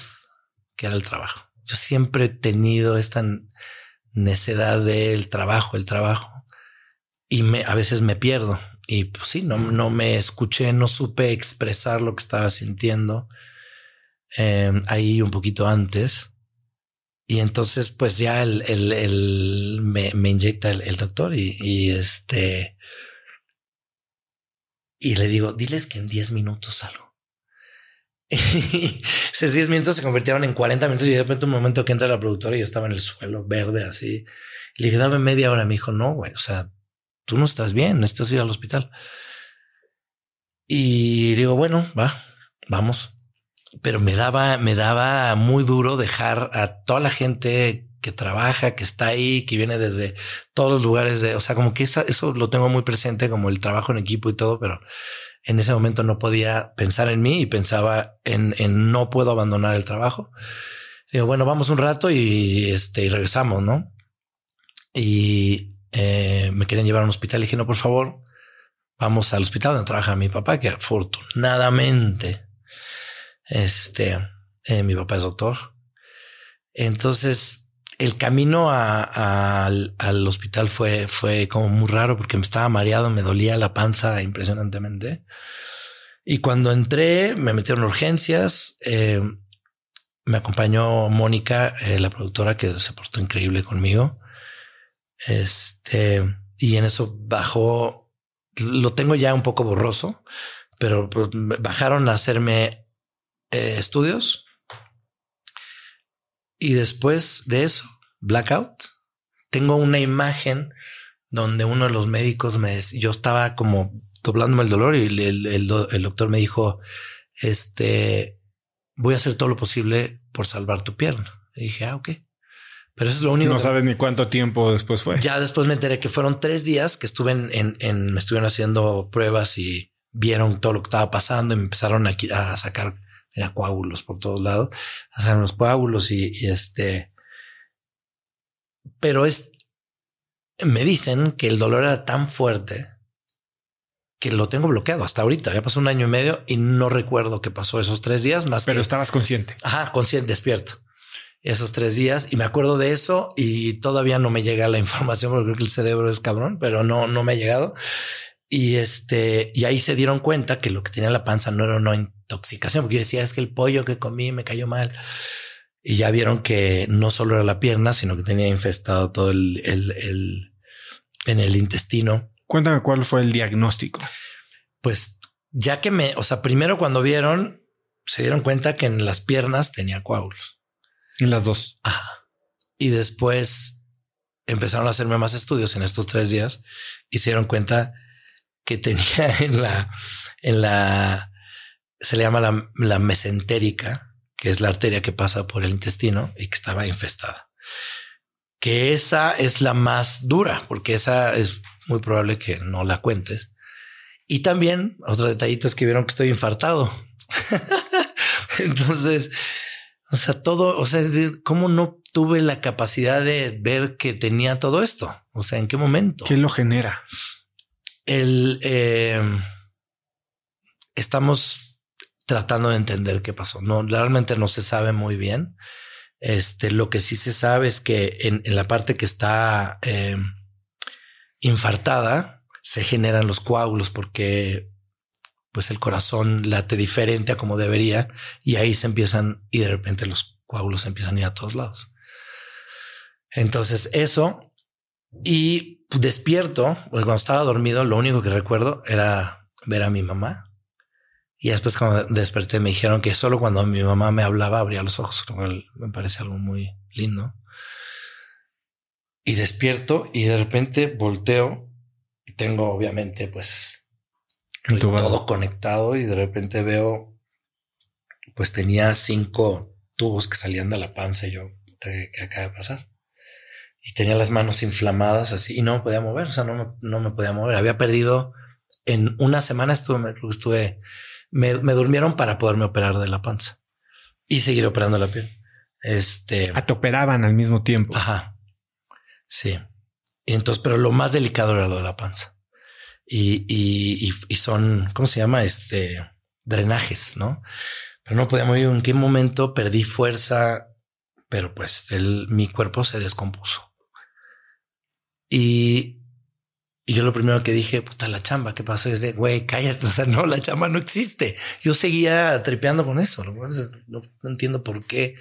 que era el trabajo. Yo siempre he tenido esta necedad del trabajo, el trabajo, y me, a veces me pierdo. Y pues sí, no, no me escuché, no supe expresar lo que estaba sintiendo eh, ahí un poquito antes. Y entonces, pues ya el, el, me, inyecta el, doctor y, y, este. Y le digo, diles que en 10 minutos salgo. Esos 10 minutos se convirtieron en 40 minutos y de repente un momento que entra la productora y yo estaba en el suelo verde así. Le dije, dame media hora. Me dijo, no, güey, o sea, tú no estás bien, necesitas ir al hospital. Y digo, bueno, va, vamos. Pero me daba, me daba muy duro dejar a toda la gente que trabaja, que está ahí, que viene desde todos los lugares de, o sea, como que esa, eso lo tengo muy presente como el trabajo en equipo y todo, pero en ese momento no podía pensar en mí y pensaba en, en no puedo abandonar el trabajo. Digo, bueno, vamos un rato y este, y regresamos, ¿no? Y eh, me querían llevar a un hospital. Y dije, no, por favor, vamos al hospital donde trabaja mi papá, que afortunadamente, este, eh, mi papá es doctor. Entonces, el camino al, al, hospital fue, fue como muy raro porque me estaba mareado, me dolía la panza impresionantemente. Y cuando entré, me metieron urgencias. Eh, me acompañó Mónica, eh, la productora, que se portó increíble conmigo. Este, y en eso bajó, lo tengo ya un poco borroso, pero pues, bajaron a hacerme eh, estudios. Y después de eso, blackout, tengo una imagen donde uno de los médicos me, yo estaba como doblándome el dolor y el, el, el, el doctor me dijo, este, voy a hacer todo lo posible por salvar tu pierna. Y dije, ah, ok. Pero eso es lo único. No que... sabes ni cuánto tiempo después fue. Ya después me enteré que fueron tres días que estuve en, en, en me estuvieron haciendo pruebas y vieron todo lo que estaba pasando y me empezaron a, a sacar era coágulos por todos lados, a sacar los coágulos y, y este. Pero es, me dicen que el dolor era tan fuerte que lo tengo bloqueado hasta ahorita. Ya pasó un año y medio y no recuerdo qué pasó esos tres días más. Pero que, estabas consciente. Ajá, consciente, despierto esos tres días y me acuerdo de eso y todavía no me llega la información porque creo que el cerebro es cabrón, pero no, no me ha llegado. Y este, y ahí se dieron cuenta que lo que tenía en la panza no era una intoxicación, porque yo decía es que el pollo que comí me cayó mal. Y ya vieron que no solo era la pierna, sino que tenía infestado todo el, el, el en el intestino. Cuéntame cuál fue el diagnóstico. Pues ya que me, o sea, primero cuando vieron, se dieron cuenta que en las piernas tenía coágulos. En las dos. Ajá. Y después empezaron a hacerme más estudios en estos tres días y se dieron cuenta que tenía en la, en la, se le llama la, la mesentérica, que es la arteria que pasa por el intestino y que estaba infestada. Que esa es la más dura, porque esa es muy probable que no la cuentes. Y también otro detallito es que vieron que estoy infartado. Entonces, o sea, todo, o sea, es decir, cómo no tuve la capacidad de ver que tenía todo esto. O sea, en qué momento. ¿Qué lo genera? El eh, estamos tratando de entender qué pasó. No, realmente no se sabe muy bien. Este, lo que sí se sabe es que en, la parte que está eh, infartada se generan los coágulos porque pues el corazón late diferente a como debería y ahí se empiezan y de repente los coágulos empiezan a ir a todos lados. Entonces eso y despierto, pues cuando estaba dormido, lo único que recuerdo era ver a mi mamá. Y después cuando desperté me dijeron que solo cuando mi mamá me hablaba abría los ojos, lo cual me parece algo muy lindo. Y despierto y de repente volteo y tengo obviamente pues todo conectado y de repente veo pues tenía cinco tubos que salían de la panza y yo, ¿qué acaba de pasar? Y tenía las manos inflamadas así y no me podía mover, o sea, no me, no me podía mover. Había perdido en una semana estuve, estuve, me, me durmieron para poderme operar de la panza y seguir operando la piel. Este. Ah, te operaban al mismo tiempo. Ajá. Sí. Y entonces, pero lo más delicado era lo de la panza. Y, y, y, son, ¿cómo se llama? Este drenajes, ¿no? Pero no podía mover. ¿En qué momento perdí fuerza? Pero pues el, mi cuerpo se descompuso. Y, yo lo primero que dije, puta, la chamba, ¿qué pasó? Es de, güey, cállate, o sea, no, la chamba no existe. Yo seguía tripeando con eso, no, no entiendo por qué.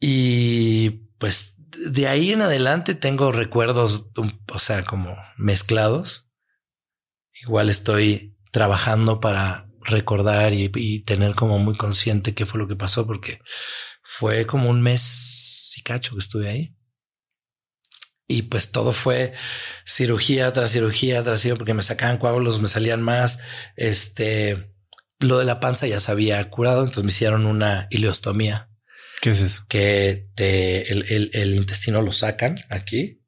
Y pues de ahí en adelante tengo recuerdos, o sea, como mezclados. Igual estoy trabajando para recordar y, y, tener como muy consciente qué fue lo que pasó, porque fue como un mes y cacho que estuve ahí. Y pues todo fue cirugía tras cirugía tras cirugía, porque me sacaban coágulos, me salían más. Este, lo de la panza ya se había curado, entonces me hicieron una ileostomía. ¿Qué es eso? Que te, el, el, intestino lo sacan aquí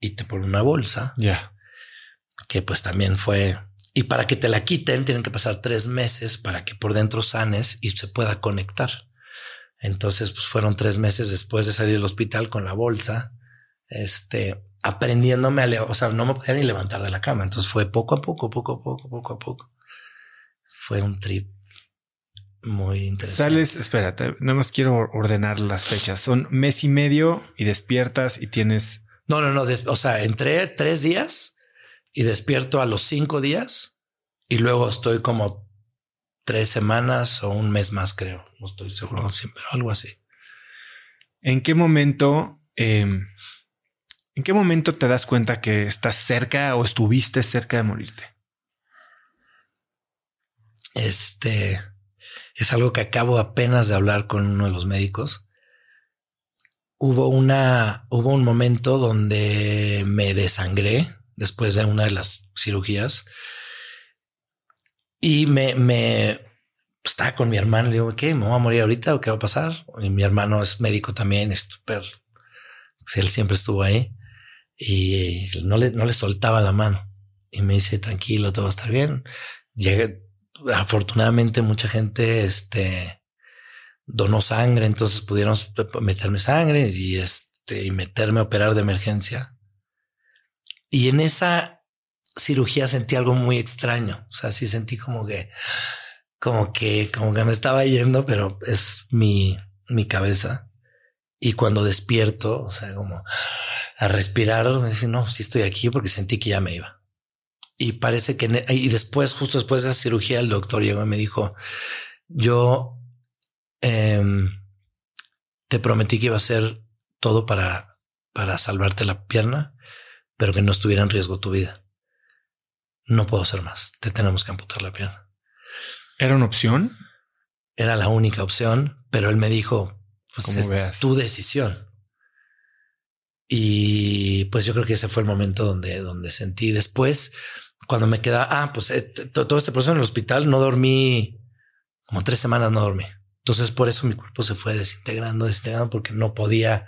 y te ponen una bolsa. Ya. Que pues también fue. Y para que te la quiten, tienen que pasar tres meses para que por dentro sanes y se pueda conectar. Entonces, pues fueron tres meses después de salir del hospital con la bolsa este, aprendiéndome a, o sea, no me podía ni levantar de la cama. Entonces fue poco a poco, poco a poco, poco a poco. Fue un trip muy interesante. Sales, espérate, nada más quiero ordenar las fechas. Son mes y medio y despiertas y tienes. No, no, no. o sea, entré tres días y despierto a los cinco días y luego estoy como tres semanas o un mes más, creo. No estoy seguro, pero algo así. ¿En qué momento em, ¿En qué momento te das cuenta que estás cerca o estuviste cerca de morirte? Este es algo que acabo apenas de hablar con uno de los médicos. Hubo una, hubo un momento donde me desangré después de una de las cirugías y me, me estaba con mi hermano. Le digo, ¿qué? ¿Me voy a morir ahorita o qué va a pasar? Y mi hermano es médico también, es súper. Él siempre estuvo ahí y no le, no le soltaba la mano. Y me dice, tranquilo, todo va a estar bien. Llegué, afortunadamente mucha gente, este, donó sangre, entonces pudieron meterme sangre y este, y meterme a operar de emergencia. Y en esa cirugía sentí algo muy extraño. O sea, sí sentí como que, como que, como que me estaba yendo, pero es mi, mi cabeza. Y cuando despierto, o sea, como a respirar, me dice, no, sí estoy aquí porque sentí que ya me iba. Y parece que, y después, justo después de la cirugía, el doctor llegó y me dijo, yo em, te prometí que iba a hacer todo para, para salvarte la pierna, pero que no estuviera en riesgo tu vida. No puedo hacer más. Te tenemos que amputar la pierna. ¿Era una opción? Era la única opción, pero él me dijo, pues es tu decisión. Y pues yo creo que ese fue el momento donde, donde sentí después, cuando me quedaba, ah, pues eh, todo este proceso en el hospital, no dormí como tres semanas, no dormí. Entonces por eso mi cuerpo se fue desintegrando, desintegrando, porque no podía,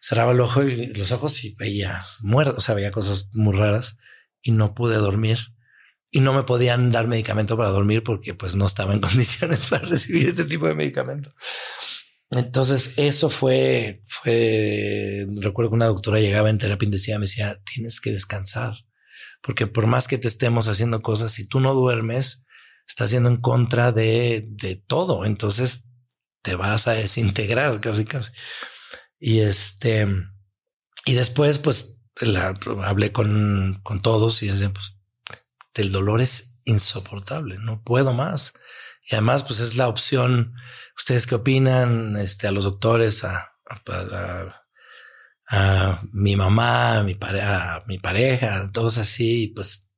cerraba el ojo y los ojos y veía muerto, o sea, veía cosas muy raras y no pude dormir y no me podían dar medicamento para dormir porque pues no estaba en condiciones para recibir ese tipo de medicamento. Entonces eso fue, fue, recuerdo que una doctora llegaba en terapia intensiva y me decía, tienes que descansar, porque por más que te estemos haciendo cosas, si tú no duermes, estás yendo en contra de, de todo. Entonces te vas a desintegrar casi, casi. Y este, y después, pues hablé con, con todos y decían, pues el dolor es insoportable, no puedo más. Y además, pues es la opción. ¿Ustedes qué opinan? Este, a los doctores, a, a, mi mamá, a mi, pareja, a mi pareja, todos así, pues,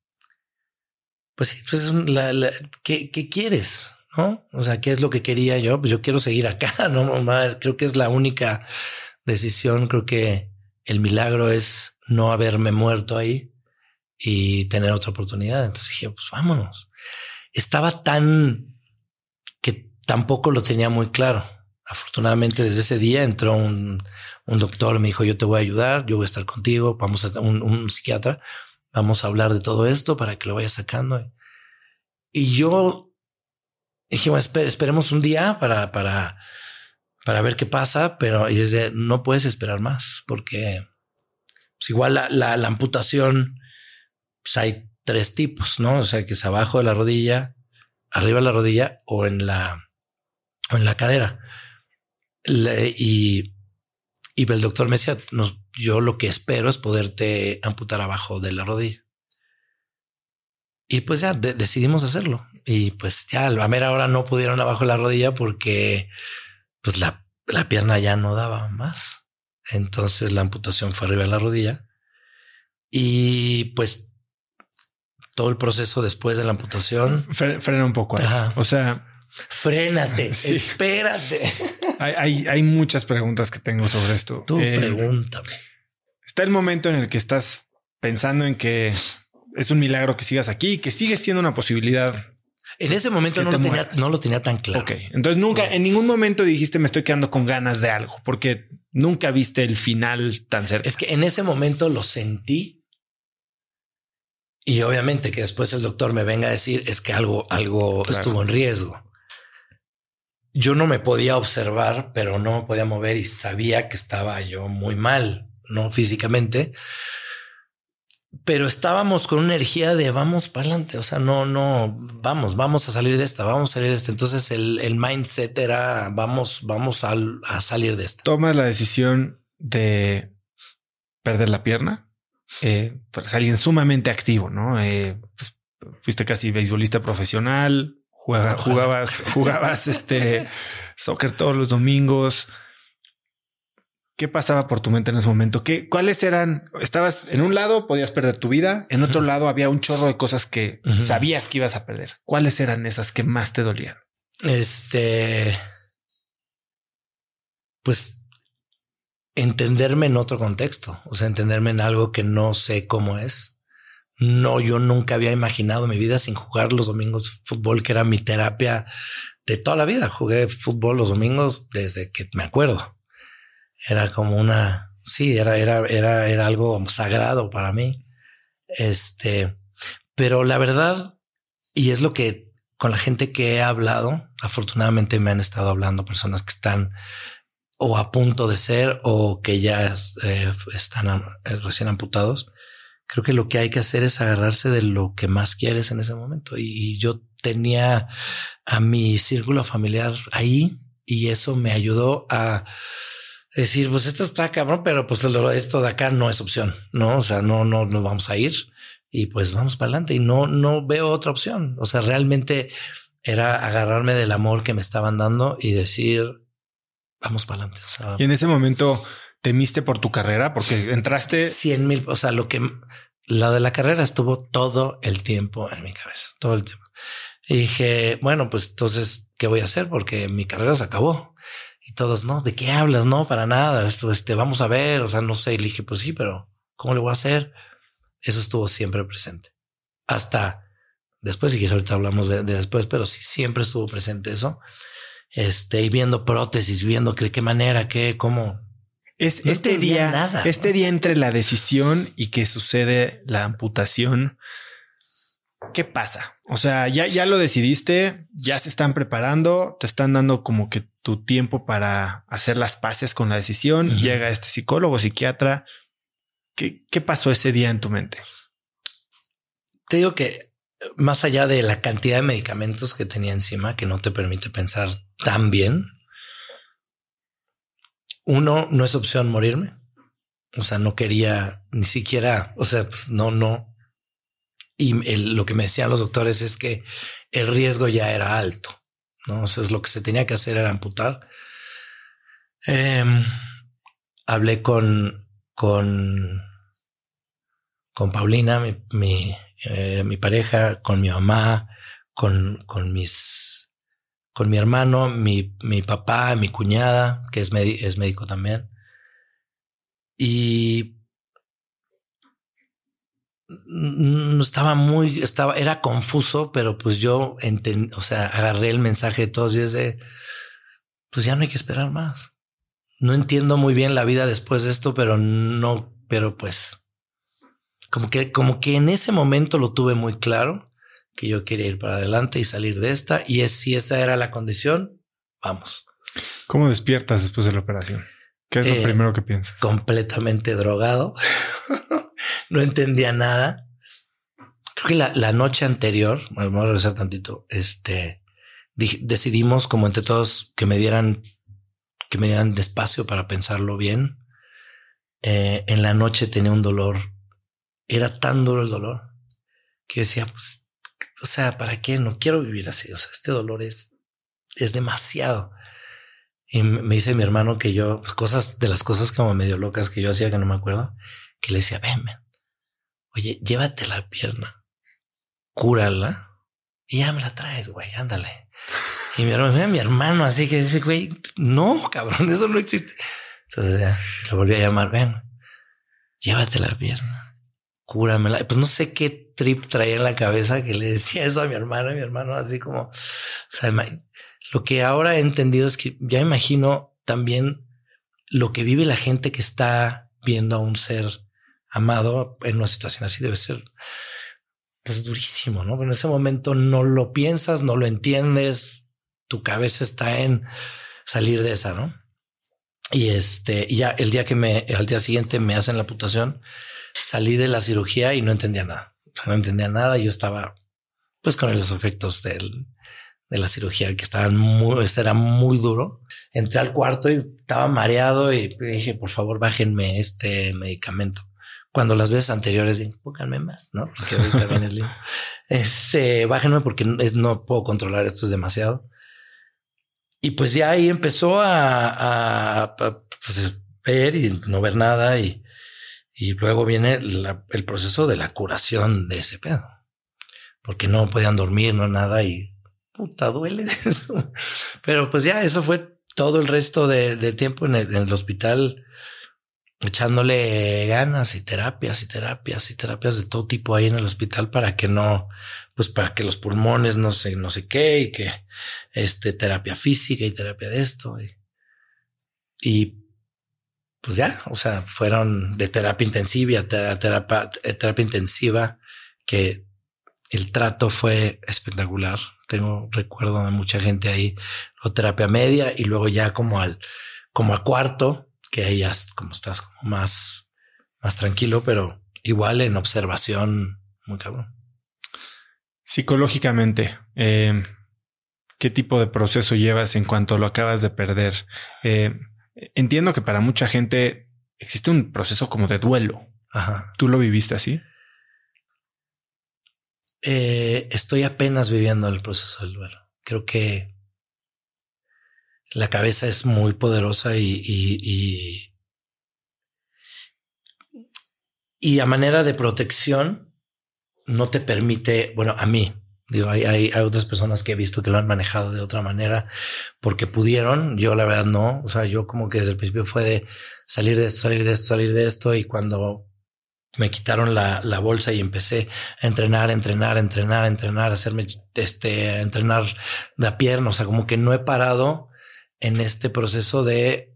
pues sí, pues la, la, ¿qué, ¿qué, quieres? ¿No? O sea, ¿qué es lo que quería yo? Pues yo quiero seguir acá, no mamá. Creo que es la única decisión. Creo que el milagro es no haberme muerto ahí y tener otra oportunidad. Entonces dije, pues vámonos. Estaba tan tampoco lo tenía muy claro. Afortunadamente desde ese día entró un, un doctor, me dijo, yo te voy a ayudar, yo voy a estar contigo, vamos a un, un psiquiatra, vamos a hablar de todo esto para que lo vayas sacando. Y yo dije, bueno, esperemos un día para, para, para ver qué pasa, pero desde no puedes esperar más porque pues igual la, la, la amputación pues hay tres tipos, ¿no? O sea, que es abajo de la rodilla, arriba de la rodilla o en la, o en la cadera. y, y el doctor me decía, yo lo que espero es poderte amputar abajo de la rodilla. Y pues ya decidimos hacerlo. Y pues ya a mera hora no pudieron abajo de la rodilla porque pues la, la pierna ya no daba más. Entonces la amputación fue arriba de la rodilla. Y pues todo el proceso después de la amputación. Frena un poco. O sea, frénate, espérate. Hay, hay, muchas preguntas que tengo sobre esto. Tú eh, pregúntame. Está el momento en el que estás pensando en que es un milagro que sigas aquí, que sigue siendo una posibilidad. En ese momento no lo, tenía, no lo, tenía, tan claro. Ok. Entonces nunca, en ningún momento dijiste me estoy quedando con ganas de algo, porque nunca viste el final tan cerca. Es que en ese momento lo sentí y obviamente que después el doctor me venga a decir es que algo, algo estuvo en riesgo. Yo no me podía observar, pero no me podía mover y sabía que estaba yo muy mal, no físicamente, pero estábamos con una energía de vamos para adelante. O sea, no, no, vamos, vamos a salir de esta, vamos a salir de esta. Entonces el, el mindset era vamos, vamos a, salir de esta. Tomas la decisión de perder la pierna eh, pues alguien sumamente activo, ¿no? Eh, pues, fuiste casi beisbolista profesional, jugabas, jugabas este soccer todos los domingos. ¿Qué pasaba por tu mente en ese momento? ¿Qué, ¿Cuáles eran? Estabas en un lado, podías perder tu vida. En otro lado había un chorro de cosas que sabías que ibas a perder. ¿Cuáles eran esas que más te dolían? Este, pues entenderme en otro contexto, o sea, entenderme en algo que no sé cómo es. No, yo nunca había imaginado mi vida sin jugar los domingos fútbol, que era mi terapia de toda la vida. Jugué fútbol los domingos desde que me acuerdo. Era como una, sí, era, era, era, era algo sagrado para mí. Este, pero la verdad, y es lo que con la gente que he hablado, afortunadamente me han estado hablando personas que están o a punto de ser o que ya eh, están eh, recién amputados. Creo que lo que hay que hacer es agarrarse de lo que más quieres en ese momento. Y, yo tenía a mi círculo familiar ahí y eso me ayudó a decir, pues esto está cabrón, pero pues esto de acá no es opción, no? O sea, no, no nos vamos a ir y pues vamos para adelante y no, no veo otra opción. O sea, realmente era agarrarme del amor que me estaban dando y decir, vamos para adelante. y en ese momento temiste por tu carrera porque entraste 100 mil. O sea, lo que la de la carrera estuvo todo el tiempo en mi cabeza, todo el tiempo. Y dije, bueno, pues entonces, ¿qué voy a hacer? Porque mi carrera se acabó. Y todos, no, ¿de qué hablas? No, para nada. Esto, este, vamos a ver. O sea, no sé. Y dije, pues sí, pero ¿cómo le voy a hacer? Eso estuvo siempre presente. Hasta después, y que ahorita hablamos de, de después, pero sí, siempre estuvo presente eso este, y viendo prótesis, viendo de qué manera, qué, cómo. Es, este día, nada, este día entre la decisión y que sucede la amputación, ¿qué pasa? O sea, ya, ya lo decidiste, ya se están preparando, te están dando como que tu tiempo para hacer las paces con la decisión. Llega este psicólogo, psiquiatra. ¿Qué, ¿Qué pasó ese día en tu mente? Te digo que más allá de la cantidad de medicamentos que tenía encima, que no te permite pensar tan bien, uno, no es opción morirme. O sea, no quería ni siquiera, o sea, pues no, no, Y lo que me decían los doctores es que el riesgo ya era alto. ¿no? Entonces lo que se tenía que hacer era amputar. Em, hablé con, con, con Paulina, mi, eh, mi, pareja, con mi mamá, con, con mis, con mi hermano, mi, mi papá, mi cuñada, que es, es médico también. Y estaba muy, estaba, era confuso, pero pues yo entendí, o sea, agarré el mensaje de todos y es de, pues ya no hay que esperar más. No entiendo muy bien la vida después de esto, pero no, pero pues como que, como que en ese momento lo tuve muy claro que yo quería ir para adelante y salir de esta. Y es, si esa era la condición, vamos. ¿Cómo despiertas después de la operación? ¿Qué es lo eh, primero que piensas? Completamente drogado. no entendía nada. Creo que la, la noche anterior, vamos a regresar tantito, este, decidimos como entre todos que me dieran, que me dieran despacio para pensarlo bien. Eh, en la noche tenía un dolor. Era tan duro el dolor que decía, pues, o sea, ¿para qué? No quiero vivir así. O sea, este dolor es, es demasiado. Y me dice mi hermano que yo, cosas de las cosas como medio locas que yo hacía que no me acuerdo, que le decía, ven, ven, oye, llévate la pierna, cúrala y ya me la traes, güey, ándale. Y mi hermano, mi hermano, así que dice, güey, no, cabrón, eso no existe. Entonces ya lo volví a llamar, ven, llévate la pierna, cúramela. Pues no sé qué trip traía en la cabeza que le decía eso a mi hermano y mi hermano así como, o sea, lo que ahora he entendido es que ya imagino también lo que vive la gente que está viendo a un ser amado en una situación así debe ser pues durísimo, ¿no? En ese momento no lo piensas, no lo entiendes, tu cabeza está en salir de esa, ¿no? Y este, ya el día que me, al día siguiente me hacen la amputación, salí de la cirugía y no entendía nada. No entendía nada. Yo estaba pues con los efectos del, de la cirugía que estaban muy, este era muy duro. Entré al cuarto y estaba mareado y dije, por favor, bájenme este medicamento cuando las veces anteriores dije, pónganme más, ¿no? Porque bien es lindo. Este, bájenme porque no puedo controlar esto es demasiado. Y pues ya ahí empezó a, pues, ver y no ver nada y, y luego viene el proceso de la curación de ese pedo. Porque no podían dormir, no nada y puta duele eso. Pero pues ya eso fue todo el resto de, tiempo en el hospital echándole ganas y terapias y terapias y terapias de todo tipo ahí en el hospital para que no, pues para que los pulmones no sé, no sé qué y que este terapia física y terapia de esto y, y pues ya, o sea, fueron de terapia intensiva a terapia, terapia intensiva que el trato fue espectacular. Tengo recuerdo de mucha gente ahí, o terapia media y luego ya como al, como al cuarto, que ahí ya como estás como más, más tranquilo, pero igual en observación muy cabrón. Psicológicamente, eh, ¿qué tipo de proceso llevas en cuanto lo acabas de perder? Eh, entiendo que para mucha gente existe un proceso como de duelo. Ajá. ¿Tú lo viviste así? Eh, estoy apenas viviendo el proceso del duelo. Creo que la cabeza es muy poderosa y, y, y, a manera de protección no te permite, bueno, a mí, hay, hay, otras personas que he visto que lo han manejado de otra manera porque pudieron, yo la verdad no, o sea, yo como que desde el principio fue de salir de esto, salir de esto, salir de esto y cuando me quitaron la, la, bolsa y empecé a entrenar, entrenar, entrenar, entrenar, hacerme este, entrenar la pierna. O sea, como que no he parado en este proceso de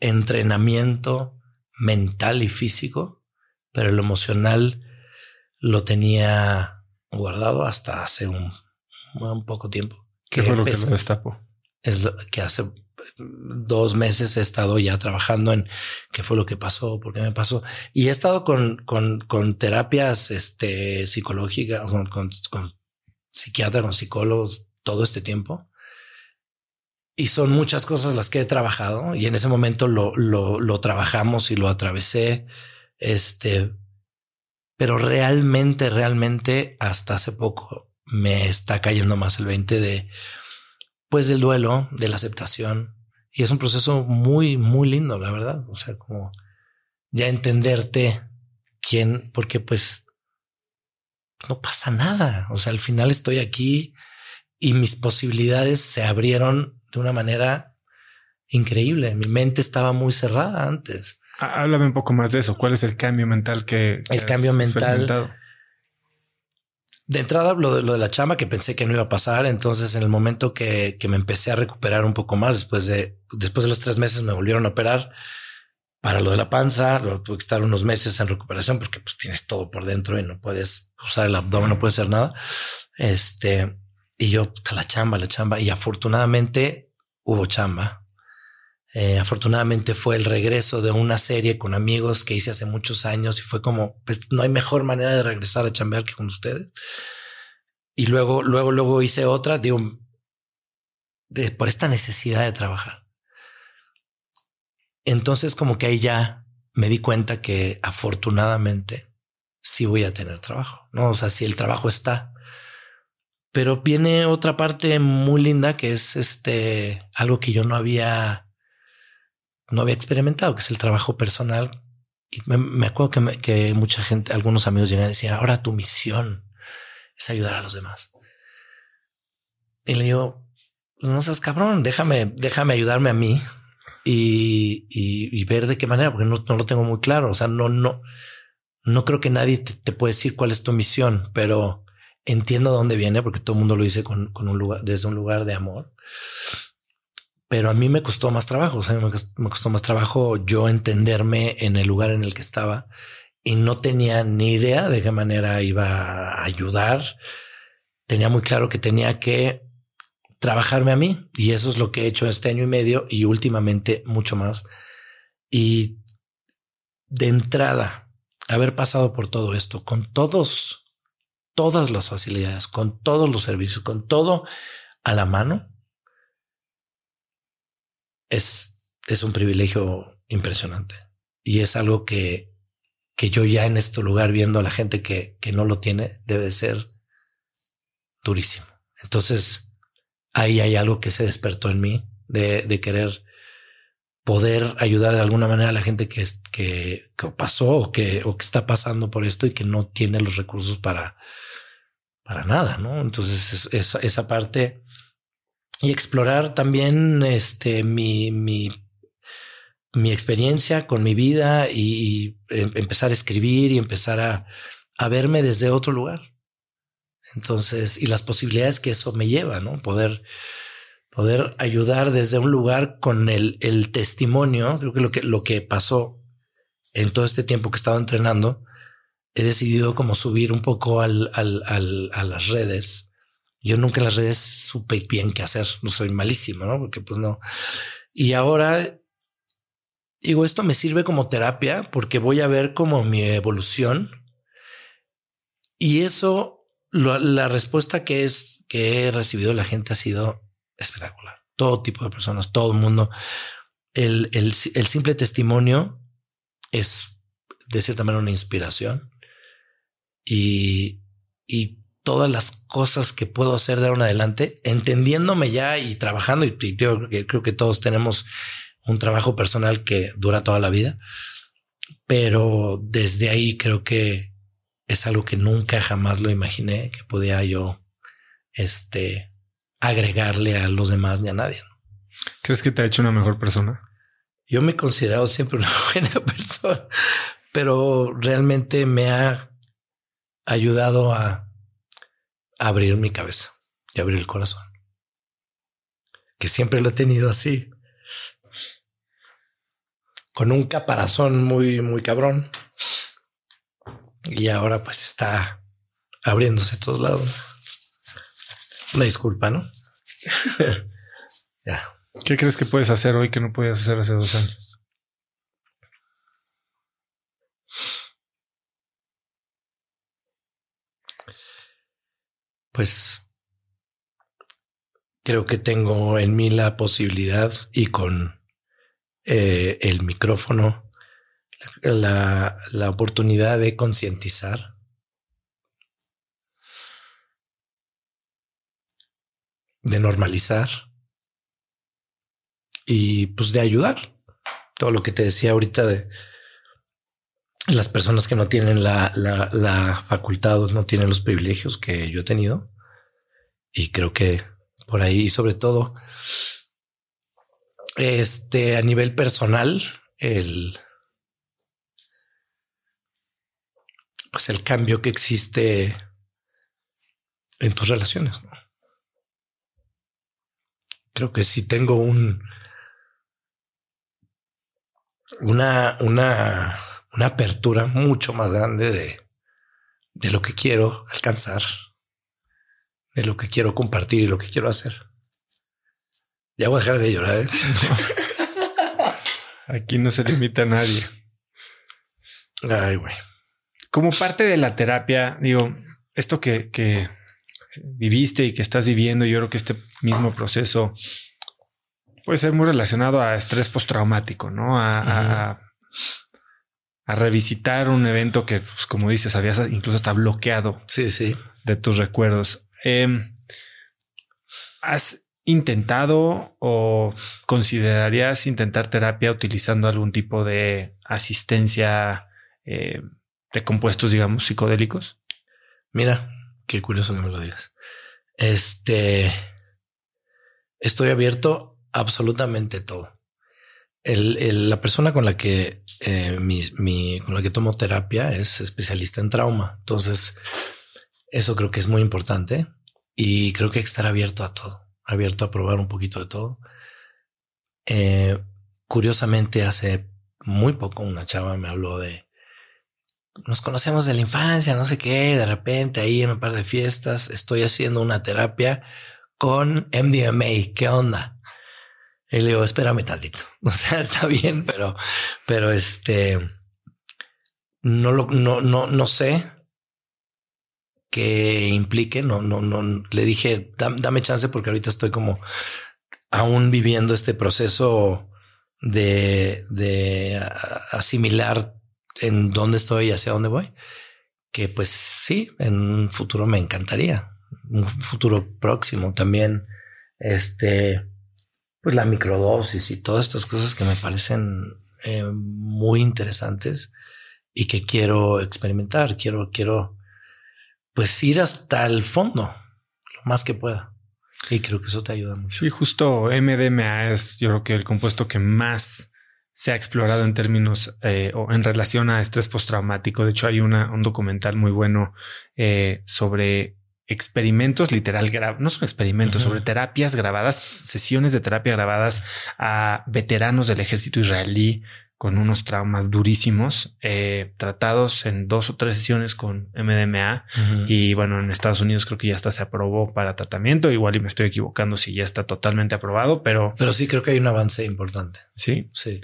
entrenamiento mental y físico, pero lo emocional lo tenía guardado hasta hace un, un poco tiempo. ¿Qué fue lo que lo destapó? Es lo que hace dos meses he estado ya trabajando en qué fue lo que pasó, por qué me pasó. Y he estado con, con, con terapias este, psicológicas, con, con, con psiquiatras, con psicólogos todo este tiempo y son muchas cosas las que he trabajado y en ese momento lo, lo, lo trabajamos y lo atravesé. Este, pero realmente, realmente hasta hace poco me está cayendo más el 20 de, pues del duelo, de la aceptación. Y es un proceso muy, muy lindo, la verdad. O sea, como ya entenderte quién, porque pues no pasa nada. O sea, al final estoy aquí y mis posibilidades se abrieron de una manera increíble. Mi mente estaba muy cerrada antes. Háblame un poco más de eso. ¿Cuál es el cambio mental que, el cambio mental? De entrada, lo de, lo de la chama que pensé que no iba a pasar. Entonces, en el momento que, que me empecé a recuperar un poco más, después de, después de los tres meses me volvieron a operar para lo de la panza. Tuve que estar unos meses en recuperación porque pues, tienes todo por dentro y no puedes usar el abdomen, no puedes hacer nada. Este, y yo, la chamba, la chamba. Y afortunadamente hubo chamba. Eh, afortunadamente fue el regreso de una serie con amigos que hice hace muchos años y fue como, pues no hay mejor manera de regresar a chambear que con ustedes. Y luego, luego, luego hice otra, de, por esta necesidad de trabajar. Entonces como que ahí ya me di cuenta que afortunadamente sí voy a tener trabajo, ¿no? O sea, si el trabajo está. Pero viene otra parte muy linda que es este, algo que yo no había no había experimentado, que es el trabajo personal. Y me, acuerdo que, que, mucha gente, algunos amigos llegan a decir, ahora tu misión es ayudar a los demás. Y le digo, pues no seas cabrón, déjame, déjame ayudarme a mí y, y, ver de qué manera, porque no, no, lo tengo muy claro. O sea, no, no, no creo que nadie te, te puede decir cuál es tu misión, pero entiendo dónde viene, porque todo el mundo lo dice con, con un lugar, desde un lugar de amor pero a mí me costó más trabajo. O sea, me costó, más trabajo yo entenderme en el lugar en el que estaba y no tenía ni idea de qué manera iba a ayudar. Tenía muy claro que tenía que trabajarme a mí y eso es lo que he hecho este año y medio y últimamente mucho más. Y de entrada, haber pasado por todo esto con todos, todas las facilidades, con todos los servicios, con todo a la mano, es, es un privilegio impresionante y es algo que, que yo ya en este lugar viendo a la gente que, que no lo tiene debe ser durísimo. Entonces ahí hay algo que se despertó en mí de, de querer poder ayudar de alguna manera a la gente que, que, que pasó o que, o que está pasando por esto y que no tiene los recursos para, para nada, ¿no? Entonces esa parte y explorar también este, mi, mi, mi experiencia con mi vida y, em, empezar a escribir y empezar a, a, verme desde otro lugar. Entonces, y las posibilidades que eso me lleva, ¿no? Poder, poder ayudar desde un lugar con el, el testimonio. Creo que lo que, lo que pasó en todo este tiempo que he estado entrenando, he decidido como subir un poco al, al, al, a las redes yo nunca en las redes supe bien qué hacer. No soy malísimo, ¿no? Porque pues no. Y ahora digo, esto me sirve como terapia porque voy a ver como mi evolución. Y eso, la respuesta que es que he recibido de la gente ha sido espectacular. Todo tipo de personas, todo el mundo. El, el, el simple testimonio es de cierta manera una inspiración y, y todas las cosas que puedo hacer de ahora en adelante, entendiéndome ya y trabajando. Y, yo creo que todos tenemos un trabajo personal que dura toda la vida, pero desde ahí creo que es algo que nunca jamás lo imaginé que podía yo este agregarle a los demás ni a nadie. ¿Crees que te ha hecho una mejor persona? Yo me he considerado siempre una buena persona, pero realmente me ha ayudado a abrir mi cabeza y abrir el corazón. Que siempre lo he tenido así. Con un caparazón muy, muy cabrón. Y ahora pues está abriéndose a todos lados. Una disculpa, ¿no? ya. ¿Qué crees que puedes hacer hoy que no podías hacer hace dos años? Pues creo que tengo en mí la posibilidad y con eh, el micrófono la, la oportunidad de concientizar. de normalizar y pues de ayudar. Todo lo que te decía ahorita de las personas que no tienen la, la, facultad o no tienen los privilegios que yo he tenido. Y creo que por ahí, sobre todo, este a nivel personal, el pues el cambio que existe en tus relaciones. Creo que si tengo un una, una, una apertura mucho más grande de, de lo que quiero alcanzar, de lo que quiero compartir y lo que quiero hacer. Ya voy a dejar de llorar. ¿eh? Aquí no se limita a nadie. Ay, güey como parte de la terapia, digo, esto que, que viviste y que estás viviendo, yo creo que este mismo proceso puede ser muy relacionado a estrés postraumático, ¿no? A, a, revisitar un evento que, pues, como dices, habías incluso está bloqueado. Sí, sí. De tus recuerdos. Em, ¿Has intentado o considerarías intentar terapia utilizando algún tipo de asistencia eh, de compuestos, digamos, psicodélicos? Mira, qué curioso que me lo digas. Este, estoy abierto a absolutamente todo. El, la persona con la que eh, mi, con la que tomo terapia es especialista en trauma. Entonces, eso creo que es muy importante y creo que hay que estar abierto a todo, abierto a probar un poquito de todo. Eh, curiosamente, hace muy poco una chava me habló de nos conocemos de la infancia, no sé qué, de repente ahí en un par de fiestas estoy haciendo una terapia con MDMA, ¿qué onda? Y le digo, espérame tantito. O sea, está bien, pero, pero este, no lo, no, no, no sé qué implique. No, no, no, le dije, dame, chance porque ahorita estoy como aún viviendo este proceso de, de asimilar en dónde estoy y hacia dónde voy, que pues sí, en un futuro me encantaría, un futuro próximo también, este, pues la microdosis y todas estas cosas que me parecen eh, muy interesantes y que quiero experimentar, quiero, quiero, pues ir hasta el fondo, lo más que pueda. Y creo que eso te ayuda mucho. Sí, justo MDMA es yo creo que el compuesto que más se ha explorado en términos eh, o en relación a estrés postraumático. De hecho, hay una, un documental muy bueno eh, sobre experimentos literal no son experimentos, sobre terapias grabadas, sesiones de terapia grabadas a veteranos del ejército israelí con unos traumas durísimos, eh, tratados en dos o tres sesiones con MDMA. Y bueno, en Estados Unidos creo que ya hasta se aprobó para tratamiento. Igual y me estoy equivocando si ya está totalmente aprobado, pero... Pero sí creo que hay un avance importante. Sí. Sí.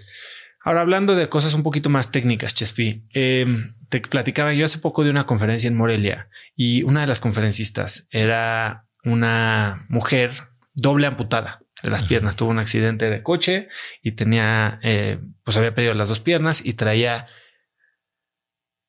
Ahora, hablando de cosas un poquito más técnicas, Chespi, em, te platicaba yo hace poco de una conferencia en Morelia y una de las conferencistas era una mujer doble amputada de las piernas. Tuvo un accidente de coche y tenía, eh, pues había perdido las dos piernas y traía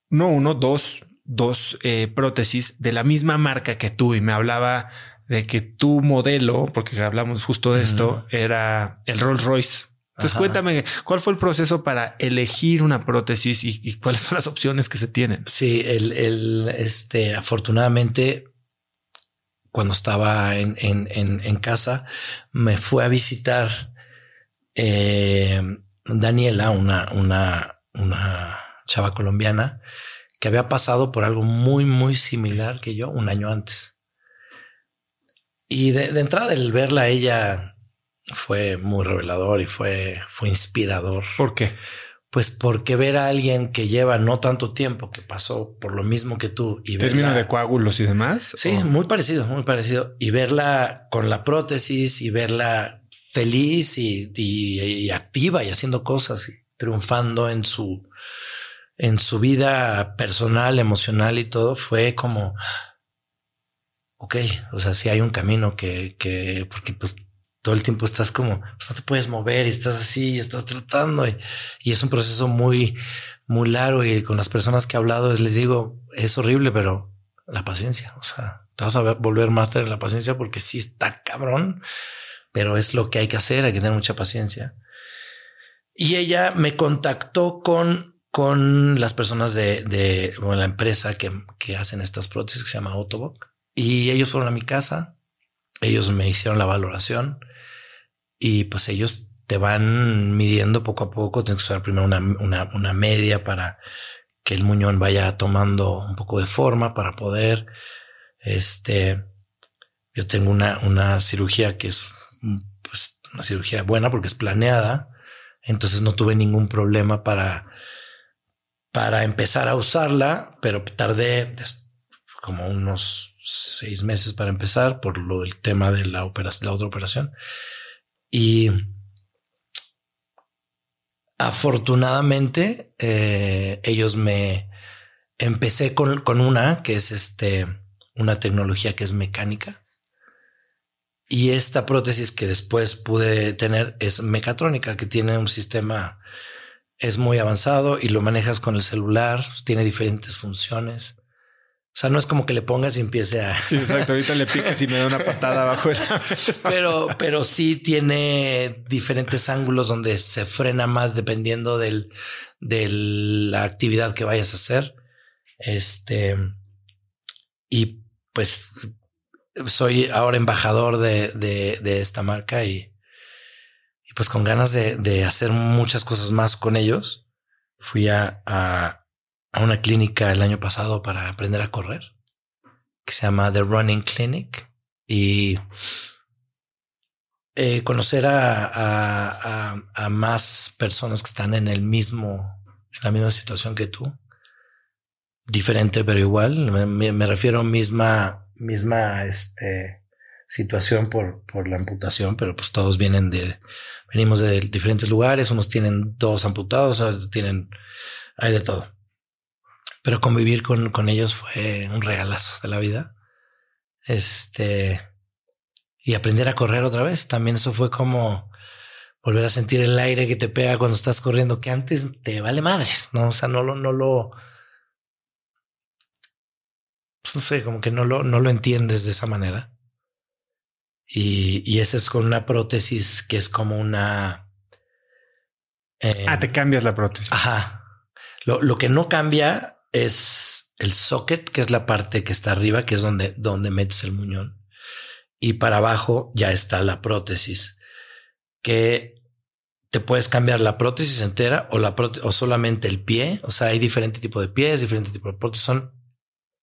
no uno, dos, dos eh, prótesis de la misma marca que tú. Y me hablaba de que tu modelo, porque hablamos justo de esto, era el Rolls Royce. Entonces cuéntame, ¿cuál fue el proceso para elegir una prótesis y, cuáles son las opciones que se tienen? Sí, el, el este, afortunadamente cuando estaba en, en, en, casa, me fue a visitar eh, Daniela, una, una, una chava colombiana que había pasado por algo muy, muy similar que yo un año antes. Y de, entrada, el verla a ella fue muy revelador y fue, fue inspirador. ¿Por qué? Pues porque ver a alguien que lleva no tanto tiempo, que pasó por lo mismo que tú y término de coágulos y demás. Sí, muy parecido, muy parecido. Y verla con la prótesis y verla feliz y, activa y haciendo cosas, y triunfando en su, en su vida personal, emocional y todo, fue como, ok, o sea, sí hay un camino que, que, porque pues todo el tiempo estás como, pues no te puedes mover y estás así y estás tratando y, es un proceso muy, muy largo y con las personas que he hablado les digo, es horrible, pero la paciencia, o sea, te vas a volver máster en la paciencia porque sí está cabrón, pero es lo que hay que hacer, hay que tener mucha paciencia. Y ella me contactó con, con las personas de, de la empresa que, que, hacen estas prótesis que se llama Autoboc. Y ellos fueron a mi casa, ellos me hicieron la valoración y pues ellos te van midiendo poco a poco. Tienes que usar primero una, una, media para que el muñón vaya tomando un poco de forma para poder, este, yo tengo una, una cirugía que es pues, una cirugía buena porque es planeada. Entonces no tuve ningún problema para, para empezar a usarla, pero tardé como unos seis meses para empezar por lo del tema de la operación, la otra operación. Y afortunadamente eh, ellos me empecé con, con, una que es este una tecnología que es mecánica. Y esta prótesis que después pude tener es mecatrónica que tiene un sistema es muy avanzado y lo manejas con el celular tiene diferentes funciones o sea, no es como que le pongas y empiece a. Sí, exacto. Ahorita le picas y me da una patada abajo Pero, pero sí tiene diferentes ángulos donde se frena más dependiendo del, de la actividad que vayas a hacer. Este. Y pues soy ahora embajador de, de, de esta marca y, y, pues con ganas de, de hacer muchas cosas más con ellos. Fui a, a a una clínica el año pasado para aprender a correr, que se llama The Running Clinic, y eh, conocer a, más personas que están en el mismo, en la misma situación que tú. Diferente, pero igual. Me, me refiero a misma, misma este, situación por, por la amputación, pero pues todos vienen de, venimos de diferentes lugares. Unos tienen dos amputados, otros tienen, hay de todo pero convivir con, con ellos fue un regalazo de la vida. Este, y aprender a correr otra vez. También eso fue como volver a sentir el aire que te pega cuando estás corriendo, que antes te vale madres, no? O sea, no lo, no lo, pues no sé, como que no lo, no lo entiendes de esa manera. Y, y ese es con una prótesis que es como una. ah, te cambias la prótesis. Ajá. Lo, lo que no cambia es el socket, que es la parte que está arriba, que es donde, donde metes el muñón. Y para abajo ya está la prótesis, que te puedes cambiar la prótesis entera o la o solamente el pie. O sea, hay diferente tipo de pies, diferente tipo de prótesis. Son,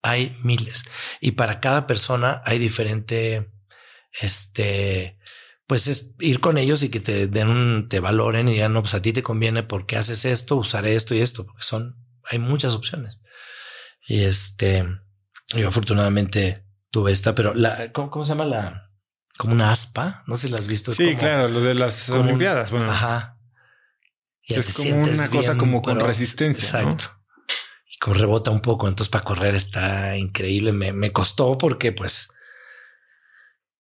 hay miles. Y para cada persona hay diferente, este, pues es ir con ellos y que te den un, te valoren y digan, no, pues a ti te conviene porque haces esto, usaré esto y esto, porque son hay muchas opciones. Y este, yo afortunadamente tuve esta, pero la, ¿cómo, se llama la? Como una aspa, no sé si la has visto. Sí, claro, los de las Olimpiadas. bueno, ajá. es como una cosa como con resistencia. Exacto. Y con rebota un poco. Entonces, para correr está increíble. Me, me costó porque, pues,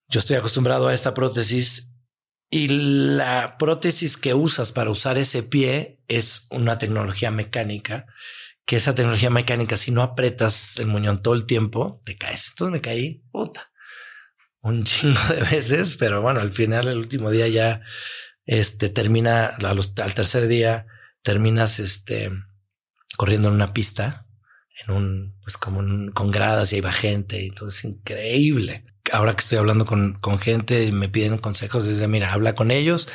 yo estoy acostumbrado a esta prótesis y la prótesis que usas para usar ese pie es una tecnología mecánica que esa tecnología mecánica, si no apretas el muñón todo el tiempo, te caes. Entonces me caí, puta, un chingo de veces, pero bueno, al final, el último día ya, este, termina, al tercer día, terminas, este, corriendo en una pista, en un, pues como con gradas y ahí va gente, entonces increíble. Ahora que estoy hablando con, con gente y me piden consejos, dice, mira, habla con ellos,